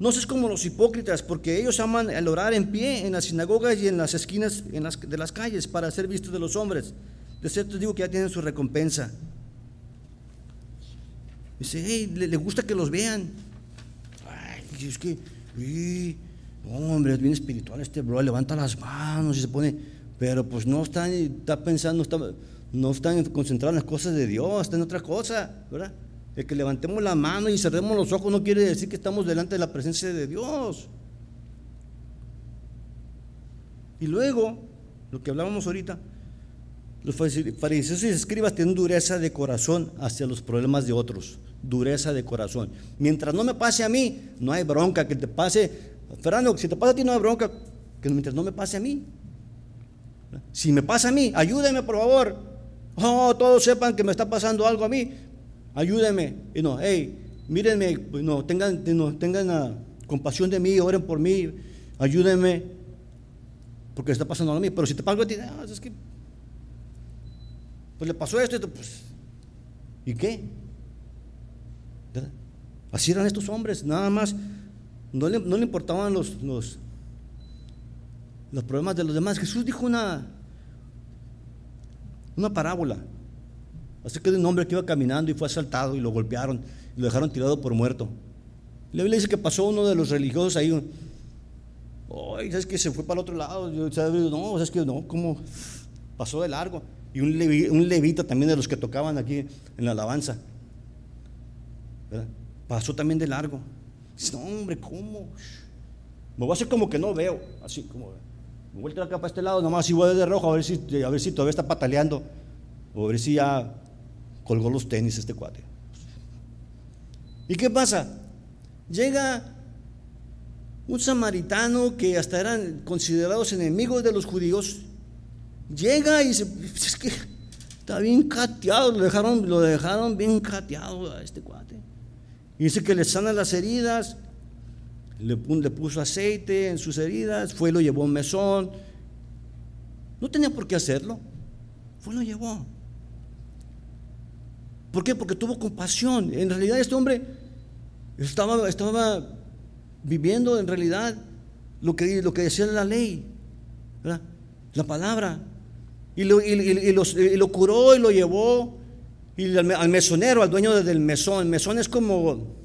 no seas como los hipócritas, porque ellos aman el orar en pie en las sinagogas y en las esquinas de las calles para ser vistos de los hombres. De cierto digo que ya tienen su recompensa. Dice, hey, le, gusta que los vean. Ay, es que, hombre, es bien espiritual este bro, levanta las manos y se pone, pero pues no está, está pensando, está, no están concentrados en las cosas de Dios, está en otra cosa, ¿verdad? El que levantemos la mano y cerremos los ojos no quiere decir que estamos delante de la presencia de Dios. Y luego, lo que hablábamos ahorita, los fariseos y escribas tienen dureza de corazón hacia los problemas de otros dureza de corazón. Mientras no me pase a mí, no hay bronca. Que te pase, Fernando, si te pasa a ti no hay bronca. Que mientras no me pase a mí. Si me pasa a mí, ayúdeme por favor. Oh, todos sepan que me está pasando algo a mí. Ayúdeme. Y no, hey, mírenme, pues, no, tengan, no, tengan compasión de mí, oren por mí, ayúdenme, porque está pasando a mí. Pero si te pago a ti, ah, es que, pues le pasó esto, pues, ¿y qué? Así eran estos hombres, nada más, no le, no le importaban los, los, los problemas de los demás. Jesús dijo una, una parábola. Así que de un hombre que iba caminando y fue asaltado y lo golpearon y lo dejaron tirado por muerto. La Biblia dice que pasó uno de los religiosos ahí. Ay, ¿sabes que Se fue para el otro lado. Yo, No, ¿sabes que No, ¿cómo? Pasó de largo. Y un, levita también de los que tocaban aquí en la alabanza. Pasó también de largo. Dice, no, hombre, ¿cómo? Me voy a hacer como que no veo. Así como. Me vuelto acá para este lado, nomás si voy de rojo a ver si, a ver si todavía está pataleando. O a ver si ya colgó los tenis este cuate. ¿Y qué pasa? Llega un samaritano que hasta eran considerados enemigos de los judíos. Llega y dice, es que está bien cateado, lo dejaron, lo dejaron bien cateado a este cuate. Y dice que le sana las heridas, le, puso aceite en sus heridas, fue y lo llevó a un mesón. No tenía por qué hacerlo, fue y lo llevó. ¿Por qué? Porque tuvo compasión. En realidad este hombre estaba, estaba viviendo en realidad lo que, lo que decía la ley, la palabra. Y lo, lo, curó y lo llevó y al, mesonero, al dueño del mesón. El mesón es como,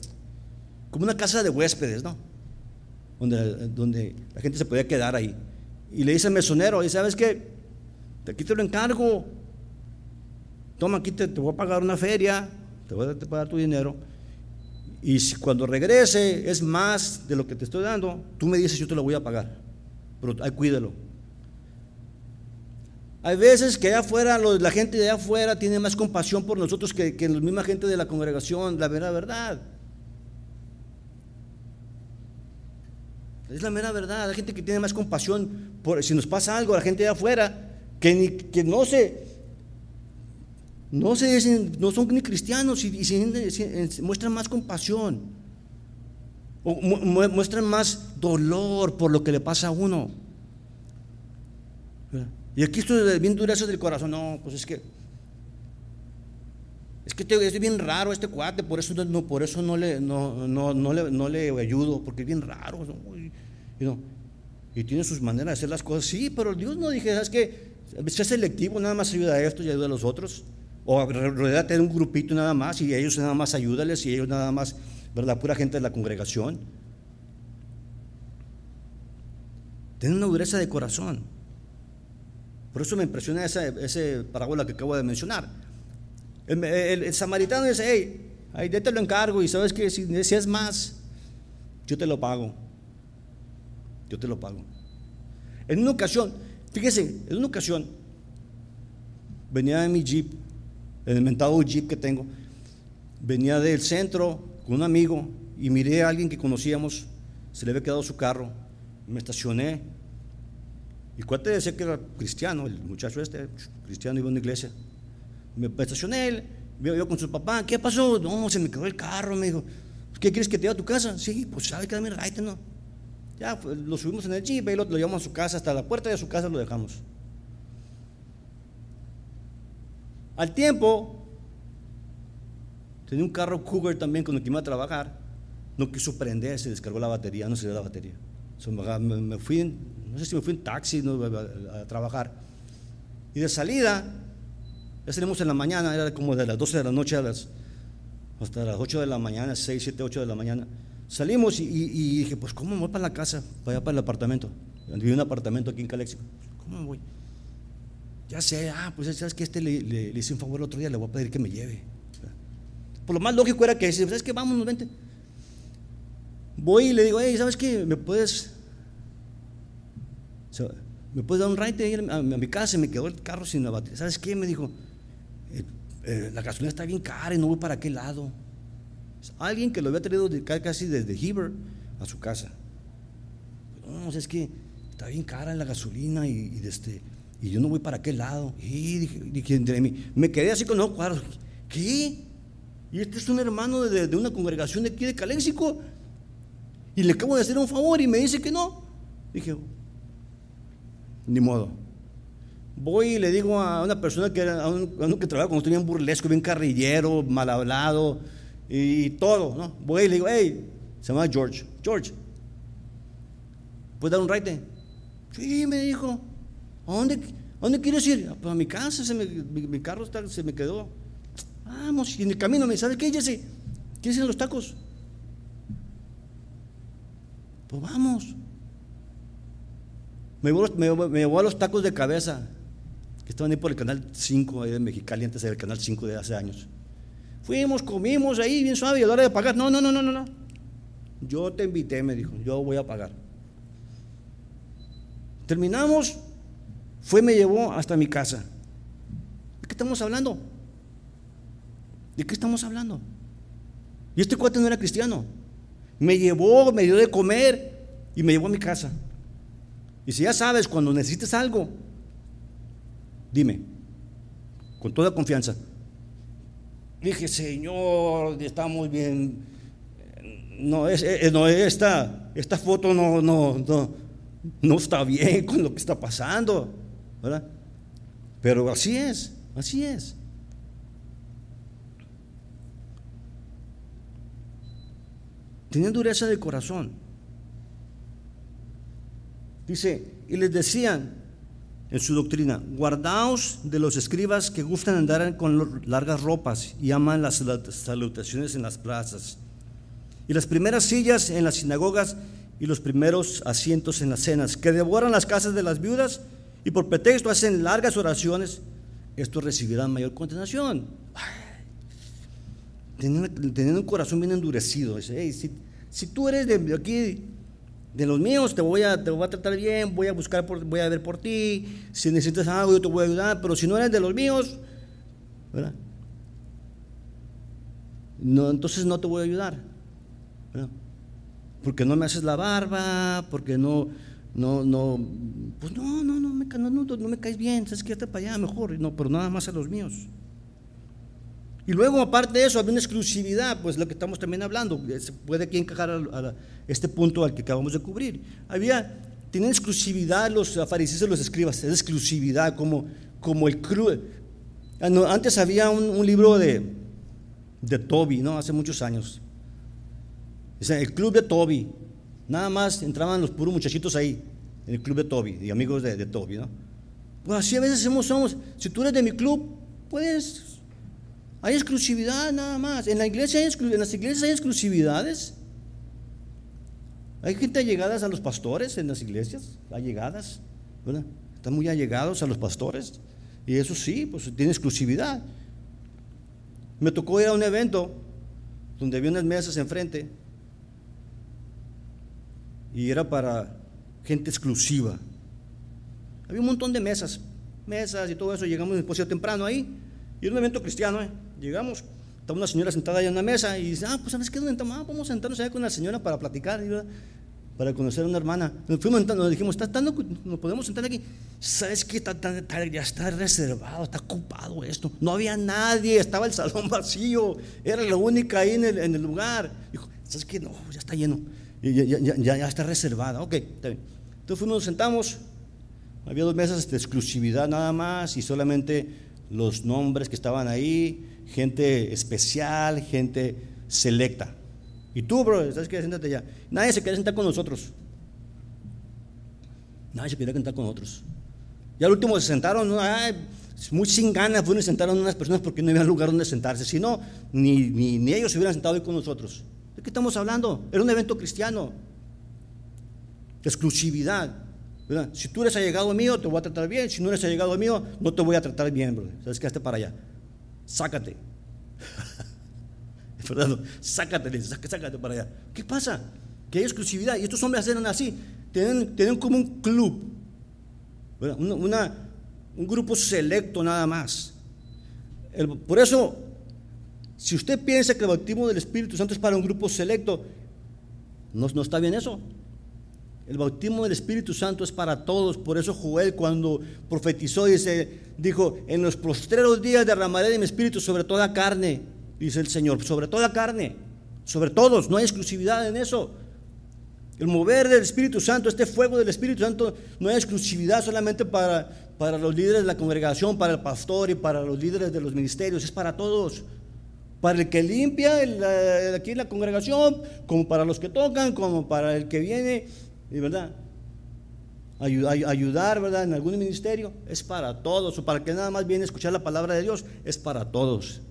como una casa de huéspedes, ¿no? Donde, donde la gente se podía quedar ahí. Y le dice al mesonero, y ¿sabes qué? Aquí te lo encargo toma, aquí te, voy a pagar una feria, te voy a pagar tu dinero. Y si cuando regrese es más de lo que te estoy dando, tú me dices, yo te lo voy a pagar. Pero ay, cuídalo. Hay veces que allá afuera, la gente de allá afuera tiene más compasión por nosotros que, que la misma gente de la congregación, la mera verdad. Es la mera verdad. Hay gente que tiene más compasión por si nos pasa algo, la gente de afuera, que, ni, que no se, no, se no son ni cristianos y, muestran más compasión. O muestran más dolor por lo que le pasa a uno. Y aquí estoy bien dureza del corazón. No, pues es que es que es bien raro este cuate, por eso no, por eso no le, no, no, le, no le ayudo, porque es bien raro. y tiene sus maneras de hacer las cosas. Sí, pero Dios no dije, ¿sabes qué? Sea selectivo, nada más ayuda a esto y ayuda a los otros. O rodeate de un grupito nada más y ellos nada más ayúdales y ellos nada más, ¿verdad? Pura gente de la congregación. Tienen una dureza de corazón. Por eso me impresiona esa, ese parábola que acabo de mencionar. El, samaritano dice, hey, ahí te lo encargo y sabes que si, si es más, yo te lo pago. Yo te lo pago. En una ocasión, fíjese, en una ocasión, venía en mi jeep el mentado jeep que tengo, venía del centro con un amigo y miré a alguien que conocíamos, se le había quedado su carro, me estacioné. Y cuate decía que era cristiano, el muchacho este, cristiano, iba a una iglesia. Me estacioné, él, yo con su papá, ¿qué pasó? No, se me quedó el carro, me dijo, ¿qué quieres que te lleve a tu casa? Sí, pues sabe que dame right, ¿no? Ya, pues, lo subimos en el jeep y lo, llevamos a su casa, hasta la puerta de su casa lo dejamos. Al tiempo, tenía un carro Cougar también con el que iba a trabajar. No quiso prender, se descargó la batería, no se dio la batería. me, fui, no sé si me fui en taxi a, trabajar. Y de salida, ya salimos en la mañana, era como de las 12 de la noche hasta las 8 de la mañana, 6, 7, 8 de la mañana. Salimos y, dije, pues ¿cómo me voy para la casa? Para allá para el apartamento. Viví un apartamento aquí en Calexico. ¿Cómo me voy? Ya sé, ah, pues sabes que este le, hice un favor el otro día, le voy a pedir que me lleve. Por lo más lógico era que ¿sabes qué? Vámonos, vente. Voy y le digo, hey, ¿sabes qué? ¿Me puedes, me puedes dar un ride a, a, mi casa? Me quedó el carro sin la batería. ¿Sabes qué? Me dijo, eh, eh, la gasolina está bien cara y no voy para qué lado. Alguien que lo había traído casi desde Heber a su casa. No, es que está bien cara la gasolina y, y este, y yo no voy para qué lado. Y dije, dije entre mí, me quedé así con los cuadros. ¿Qué? Y este es un hermano de, de una congregación de aquí de Caléxico. Y le acabo de hacer un favor y me dice que no. Dije, ni modo. Voy y le digo a una persona que era, a uno que trabaja con nosotros bien burlesco, bien carrillero, mal hablado y todo, ¿no? Voy y le digo, hey, se llama George, George, ¿puedes dar un raite? Sí, me dijo, ¿a dónde, dónde quieres ir? Ah, pues a mi casa, se me, mi, carro está, se me quedó. Vamos, y en el camino me dice, ¿sabes qué, Jesse? ¿Quieres ir a los tacos? Pues vamos. Me llevó, a los tacos de cabeza, que estaban ahí por el canal 5 ahí de Mexicali, antes del canal 5 de hace años. Fuimos, comimos ahí bien suave y a la hora de pagar, no, no, no, no, no, no. Yo te invité, me dijo, yo voy a pagar. Terminamos, fue, me llevó hasta mi casa. ¿De qué estamos hablando? ¿De qué estamos hablando? Y este cuate no era cristiano. Me llevó, me dio de comer y me llevó a mi casa. Y si ya sabes, cuando necesites algo, dime, con toda confianza. Dije, Señor, estamos bien. No, es, eh, no esta, esta foto no, no, no, no está bien con lo que está pasando, ¿verdad? Pero así es, así es. Tienen dureza de corazón. Dice, y les decían en su doctrina, guardaos de los escribas que gustan andar con largas ropas y aman las salutaciones en las plazas, y las primeras sillas en las sinagogas y los primeros asientos en las cenas, que devoran las casas de las viudas y por pretexto hacen largas oraciones, estos recibirán mayor condenación. Teniendo, un corazón bien endurecido, dice, si, si tú eres de aquí de los míos te voy a, te voy a tratar bien, voy a buscar, por, voy a ver por ti, si necesitas algo yo te voy a ayudar, pero si no eres de los míos. No, entonces no te voy a ayudar, ¿verdad? Porque no me haces la barba, porque no, no, no, pues no, no, no me, no, no, me caes bien, sabes que para allá mejor, no, pero nada más a los míos. Y luego, aparte de eso, había una exclusividad, pues lo que estamos también hablando, se puede aquí encajar a, este punto al que acabamos de cubrir. Había, tenían exclusividad los fariseos y los escribas, es exclusividad, como, como el club. Ah, antes había un, libro de, de Toby, ¿no? Hace muchos años. el club de Toby. Nada más entraban los puros muchachitos ahí, en el club de Toby, y amigos de, Toby, ¿no? Pues así a veces somos. Si tú eres de mi club, puedes hay exclusividad nada más. En, la iglesia en las iglesias hay exclusividades. Hay gente allegadas a los pastores en las iglesias, allegadas, ¿verdad? Están muy allegados a los pastores. Y eso sí, pues tiene exclusividad. Me tocó ir a un evento donde había unas mesas enfrente y era para gente exclusiva. Había un montón de mesas, mesas y todo eso. Llegamos después temprano ahí y era un evento cristiano, ¿eh? Llegamos, estaba una señora sentada ahí en la mesa y dice, ah, pues ¿sabes qué? ¿Dónde estamos? Ah, vamos a sentarnos allá con la señora para platicar, para conocer a una hermana. Nos fuimos nos dijimos, ¿está, nos podemos sentar aquí? ¿Sabes qué? ya está reservado, está ocupado esto. No había nadie, estaba el salón vacío, era la única ahí en el, en el lugar. Dijo, ¿sabes qué? No, ya está lleno, ya, ya, ya, ya está reservada. Ok, está bien. Entonces fuimos, nos sentamos, había dos mesas de exclusividad nada más y solamente los nombres que estaban ahí gente especial, gente selecta. Y tú, bro, ¿sabes qué? Siéntate ya. Nadie se quiere sentar con nosotros. Nadie se quiere sentar con nosotros. Y al último se sentaron, muy sin ganas, fueron y sentaron unas personas porque no había lugar donde sentarse. Si no, ni, ni, ellos se hubieran sentado ahí con nosotros. ¿De qué estamos hablando? Era un evento cristiano. Exclusividad. Si tú eres allegado mío, te voy a tratar bien. Si no eres allegado mío, no te voy a tratar bien, bro. ¿Sabes qué? Hazte para allá sácate. Fernando, sácate, sácate para allá. ¿Qué pasa? Que hay exclusividad. Y estos hombres eran así. Tienen, como un club. un grupo selecto nada más. por eso, si usted piensa que el bautismo del Espíritu Santo es para un grupo selecto, no, no está bien eso. El bautismo del Espíritu Santo es para todos. Por eso Joel cuando profetizó dice, dijo, en los postreros días derramaré de mi espíritu sobre toda carne. dice el Señor, sobre toda carne, sobre todos, no hay exclusividad en eso. El mover del Espíritu Santo, este fuego del Espíritu Santo, no hay exclusividad solamente para, para los líderes de la congregación, para el pastor y para los líderes de los ministerios, es para todos. Para el que limpia aquí la congregación, como para los que tocan, como para el que viene, ¿verdad? ayudar, ¿verdad? En algún ministerio, es para todos, o para que nada más viene a escuchar la palabra de Dios, es para todos.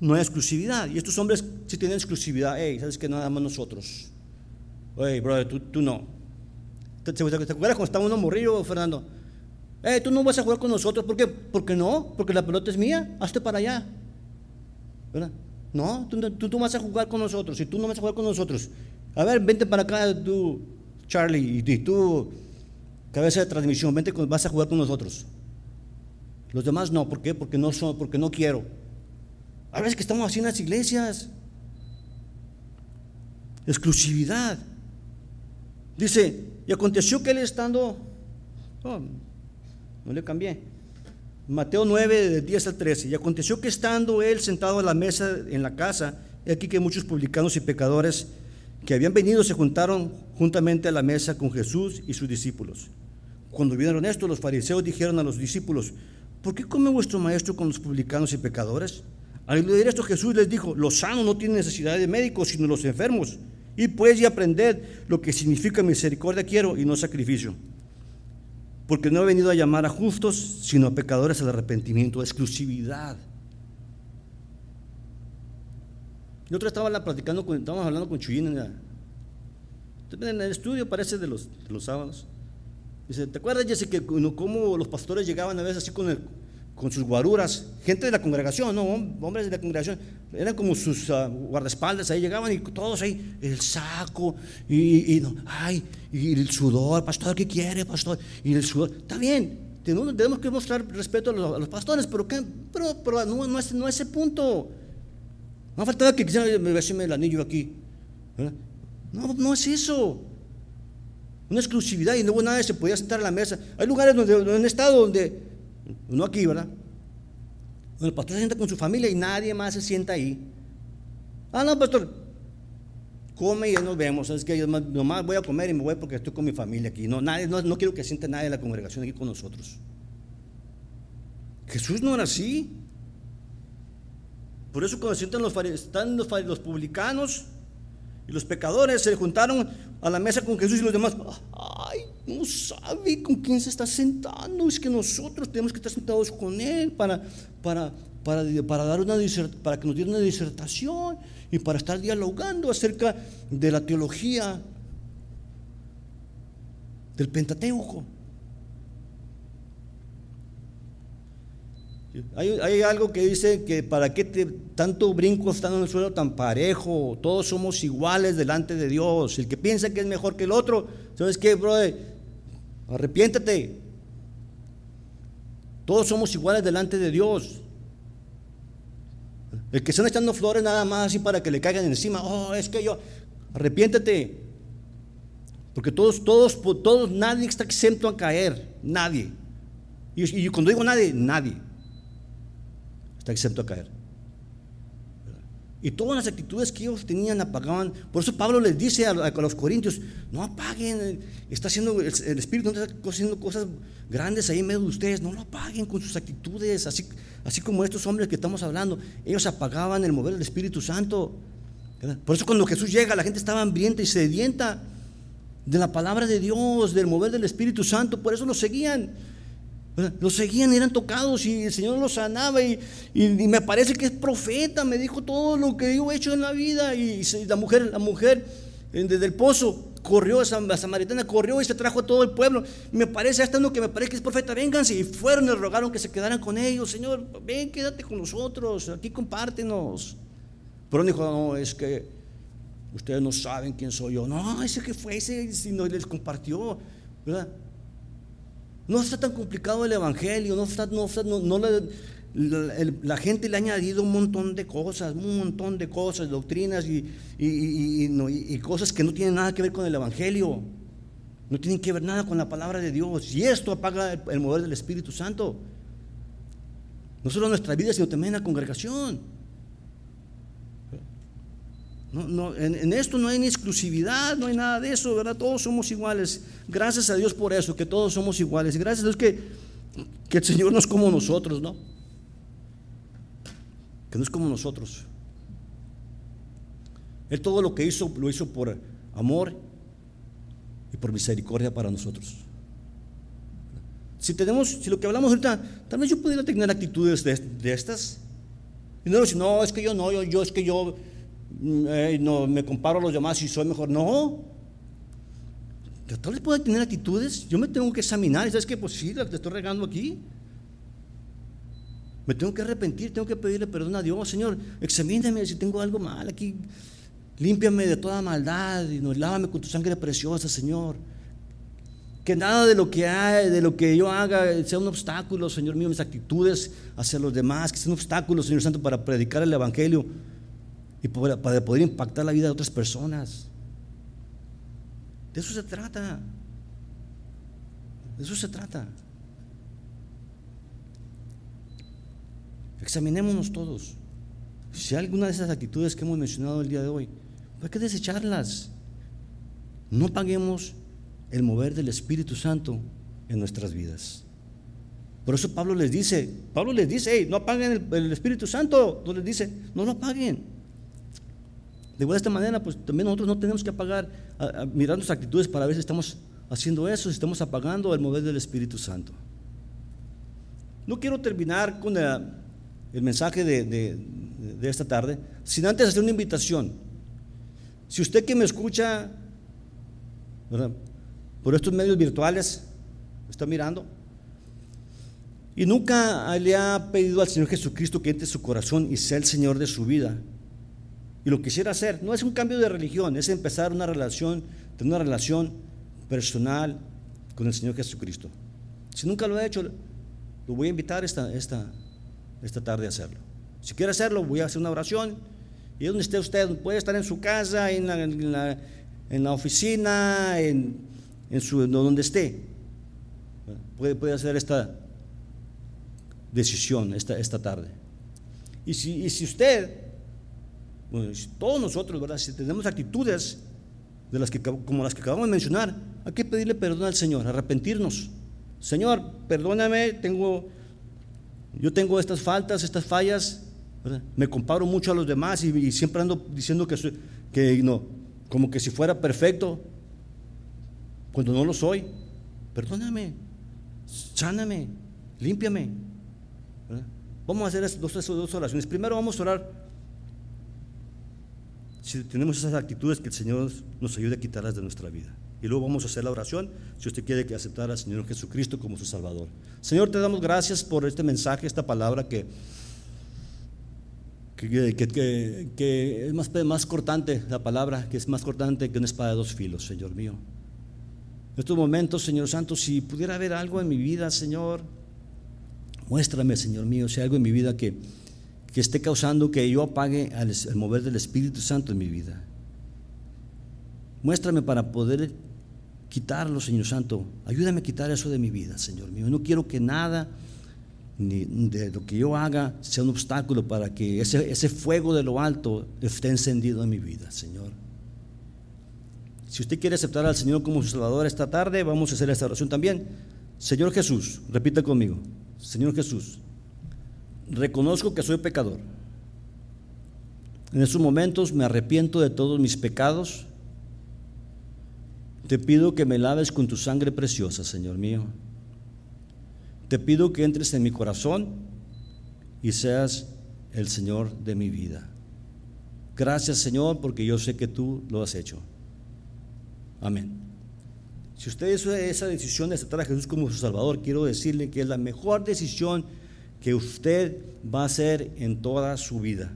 No hay exclusividad. Y estos hombres sí tienen exclusividad. Hey, ¿sabes que Nada más nosotros. Hey, brother, tú, tú no. ¿Te, acuerdas cuando estaba uno morrido, Fernando? Hey, tú no vas a jugar con nosotros. ¿Por qué? Porque no, porque la pelota es mía. Hazte para allá. ¿Verdad? No, tú, tú, tú vas a jugar con nosotros. Y tú no vas a jugar con nosotros. A ver, vente para acá, tú Charlie, y tú, cabeza de transmisión, vente, vas a jugar con nosotros. Los demás no, ¿por qué? Porque no son, porque no quiero. A veces que estamos así en las iglesias. Exclusividad. Dice, y aconteció que él estando, oh, no le cambié. Mateo 9, de 10 al 13. Y aconteció que estando él sentado a la mesa en la casa, aquí que muchos publicanos y pecadores que habían venido se juntaron juntamente a la mesa con Jesús y sus discípulos. Cuando vieron esto, los fariseos dijeron a los discípulos, ¿por qué come vuestro maestro con los publicanos y pecadores? Al leer esto Jesús les dijo, los sanos no tienen necesidad de médicos, sino los enfermos. Y pues y aprended lo que significa misericordia quiero y no sacrificio. Porque no he venido a llamar a justos, sino a pecadores al arrepentimiento, a exclusividad. Yo otra estaba platicando, con, estábamos hablando con Chuyín en, en, el estudio, parece de los, los sábados. Dice, ¿te acuerdas, Jesse, que cómo los pastores llegaban a veces así con, con sus guaruras? Gente de la congregación, no, hombres de la congregación, eran como sus uh, guardaespaldas, ahí llegaban y todos ahí, el saco, y, ay, y el sudor, pastor, ¿qué quiere, pastor? Y el sudor, está bien, tenemos, que mostrar respeto a los, pastores, pero, pero, pero no, no, es, no ese punto. No faltaba que quisiera me el anillo aquí. No, no es eso. Una exclusividad y luego nadie se podía sentar a la mesa. Hay lugares donde, donde han estado donde, no aquí, ¿verdad? El pastor se sienta con su familia y nadie más se sienta ahí. Ah, no, pastor, come y ya nos vemos. Es que yo nomás voy a comer y me voy porque estoy con mi familia aquí. No, nadie, no, no quiero que siente nadie de la congregación aquí con nosotros. Jesús no era así. Por eso cuando sientan los, están los, los publicanos y los pecadores se juntaron a la mesa con Jesús y los demás, ay, no sabe con quién se está sentando, es que nosotros tenemos que estar sentados con él para, para, para, dar una, para que nos diera una disertación y para estar dialogando acerca de la teología del Pentateuco. Hay, algo que dice que para qué tanto brinco estando en el suelo tan parejo, todos somos iguales delante de Dios. El que piensa que es mejor que el otro, ¿sabes qué, brother? Arrepiéntate. Todos somos iguales delante de Dios. El que están echando flores nada más así para que le caigan encima, oh, es que yo, arrepiéntate. Porque todos, todos, todos, nadie está exento a caer, nadie. Y, y cuando digo nadie, nadie está exento a caer. Y todas las actitudes que ellos tenían apagaban. Por eso Pablo les dice a, los corintios, no apaguen, está haciendo, el, Espíritu está haciendo cosas grandes ahí en medio de ustedes, no lo apaguen con sus actitudes, así, así como estos hombres que estamos hablando, ellos apagaban el mover del Espíritu Santo. Por eso cuando Jesús llega, la gente estaba hambrienta y sedienta de la palabra de Dios, del mover del Espíritu Santo, por eso lo seguían. Los seguían, eran tocados y el Señor los sanaba y, me parece que es profeta, me dijo todo lo que yo he hecho en la vida y, la mujer, la mujer eh, desde el pozo corrió, la samaritana corrió y se trajo a todo el pueblo. Me parece hasta uno que me parece que es profeta, vénganse y fueron y rogaron que se quedaran con ellos. Señor, ven, quédate con nosotros, aquí compártenos. Pero dijo, no, es que ustedes no saben quién soy yo. No, ese que fue, ese si no les compartió, ¿verdad? No está tan complicado el Evangelio, no está, no, no, la, gente le ha añadido un montón de cosas, un montón de cosas, doctrinas y, y, cosas que no tienen nada que ver con el Evangelio. No tienen que ver nada con la palabra de Dios. Y esto apaga el, mover del Espíritu Santo. No solo en nuestra vida, sino también en la congregación. No, en, esto no hay ni exclusividad, no hay nada de eso, ¿verdad? Todos somos iguales. Gracias a Dios por eso, que todos somos iguales. Gracias a Dios que, que el Señor no es como nosotros, ¿no? Que no es como nosotros. Él todo lo que hizo, lo hizo por amor y por misericordia para nosotros. Si tenemos, si lo que hablamos ahorita, tal vez yo pudiera tener actitudes de, estas. Y no, no, es que yo no, yo, yo es que yo mm, no me comparo a los demás y soy mejor. No. Yo tal vez pueda tener actitudes. Yo me tengo que examinar. ¿Sabes qué? Pues sí, te estoy regando aquí. Me tengo que arrepentir, tengo que pedirle perdón a Dios. Señor, examíname si tengo algo mal aquí. Límpiame de toda maldad y no, lávame con tu sangre preciosa, Señor. Que nada de lo que hay, de lo que yo haga sea un obstáculo, Señor mío, mis actitudes hacia los demás, que sea un obstáculo, Señor Santo, para predicar el Evangelio y para poder impactar la vida de otras personas. De eso se trata. De eso se trata. Examinémonos todos. Si hay alguna de esas actitudes que hemos mencionado el día de hoy, hay que desecharlas. No paguemos el mover del Espíritu Santo en nuestras vidas. Por eso Pablo les dice, Pablo les dice, no apaguen el, Espíritu Santo, no les dice, no lo apaguen. De igual esta manera, pues también nosotros no tenemos que apagar, mirar nuestras actitudes para ver si estamos haciendo eso, si estamos apagando el mover del Espíritu Santo. No quiero terminar con el mensaje de, de esta tarde sin antes hacer una invitación. Si usted que me escucha por estos medios virtuales, está mirando, y nunca le ha pedido al Señor Jesucristo que entre en su corazón y sea el Señor de su vida, y lo quisiera hacer, no es un cambio de religión, es empezar una relación, tener una relación personal con el Señor Jesucristo. Si nunca lo ha hecho, lo voy a invitar esta, esta, esta tarde a hacerlo. Si quiere hacerlo, voy a hacer una oración y donde esté usted, puede estar en su casa, en la, en la, oficina, en, en, su, donde esté. Puede, puede hacer esta decisión esta, esta tarde. Y si, y si usted, bueno, todos nosotros, ¿verdad? Si tenemos actitudes de las que, como las que acabamos de mencionar, hay que pedirle perdón al Señor, arrepentirnos. Señor, perdóname, tengo, yo tengo estas faltas, estas fallas, me comparo mucho a los demás y, siempre ando diciendo que, que no, como que si fuera perfecto, cuando no lo soy. Perdóname, sáname, límpiame. Vamos a hacer dos, dos oraciones. Primero vamos a orar si tenemos esas actitudes que el Señor nos ayude a quitarlas de nuestra vida. Y luego vamos a hacer la oración si usted quiere que aceptar al Señor Jesucristo como su Salvador. Señor, te damos gracias por este mensaje, esta palabra que que, es más, más cortante la palabra, que es más cortante que una espada de dos filos, Señor mío. En estos momentos, Señor Santo, si pudiera haber algo en mi vida, Señor, muéstrame, Señor mío, si hay algo en mi vida que, que esté causando que yo apague el mover del Espíritu Santo en mi vida. Muéstrame para poder quitarlo, Señor Santo. Ayúdame a quitar eso de mi vida, Señor mío. No quiero que nada ni de lo que yo haga sea un obstáculo para que ese, ese fuego de lo alto esté encendido en mi vida, Señor. Si usted quiere aceptar al Señor como su Salvador esta tarde, vamos a hacer esta oración también. Señor Jesús, repita conmigo. Señor Jesús, reconozco que soy pecador. En estos momentos me arrepiento de todos mis pecados. Te pido que me laves con tu sangre preciosa, Señor mío. Te pido que entres en mi corazón y seas el Señor de mi vida. Gracias Señor porque yo sé que tú lo has hecho. Amén. Si usted esa decisión de aceptar a Jesús como su Salvador, quiero decirle que es la mejor decisión que usted va a hacer en toda su vida.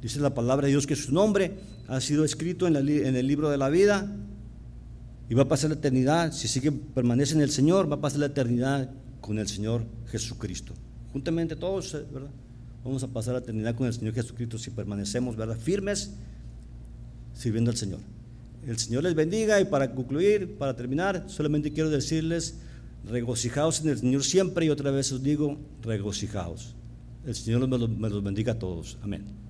Dice la palabra de Dios que su nombre ha sido escrito en, en el libro de la vida y va a pasar la eternidad. Si sigue, permanece en el Señor, va a pasar la eternidad con el Señor Jesucristo. Juntamente todos, eh, ¿verdad? Vamos a pasar la eternidad con el Señor Jesucristo si permanecemos, ¿verdad? Firmes sirviendo al Señor. El Señor les bendiga y para concluir, para terminar, solamente quiero decirles, regocijaos en el Señor siempre y otra vez os digo, regocijaos. El Señor me los, los bendiga a todos. Amén.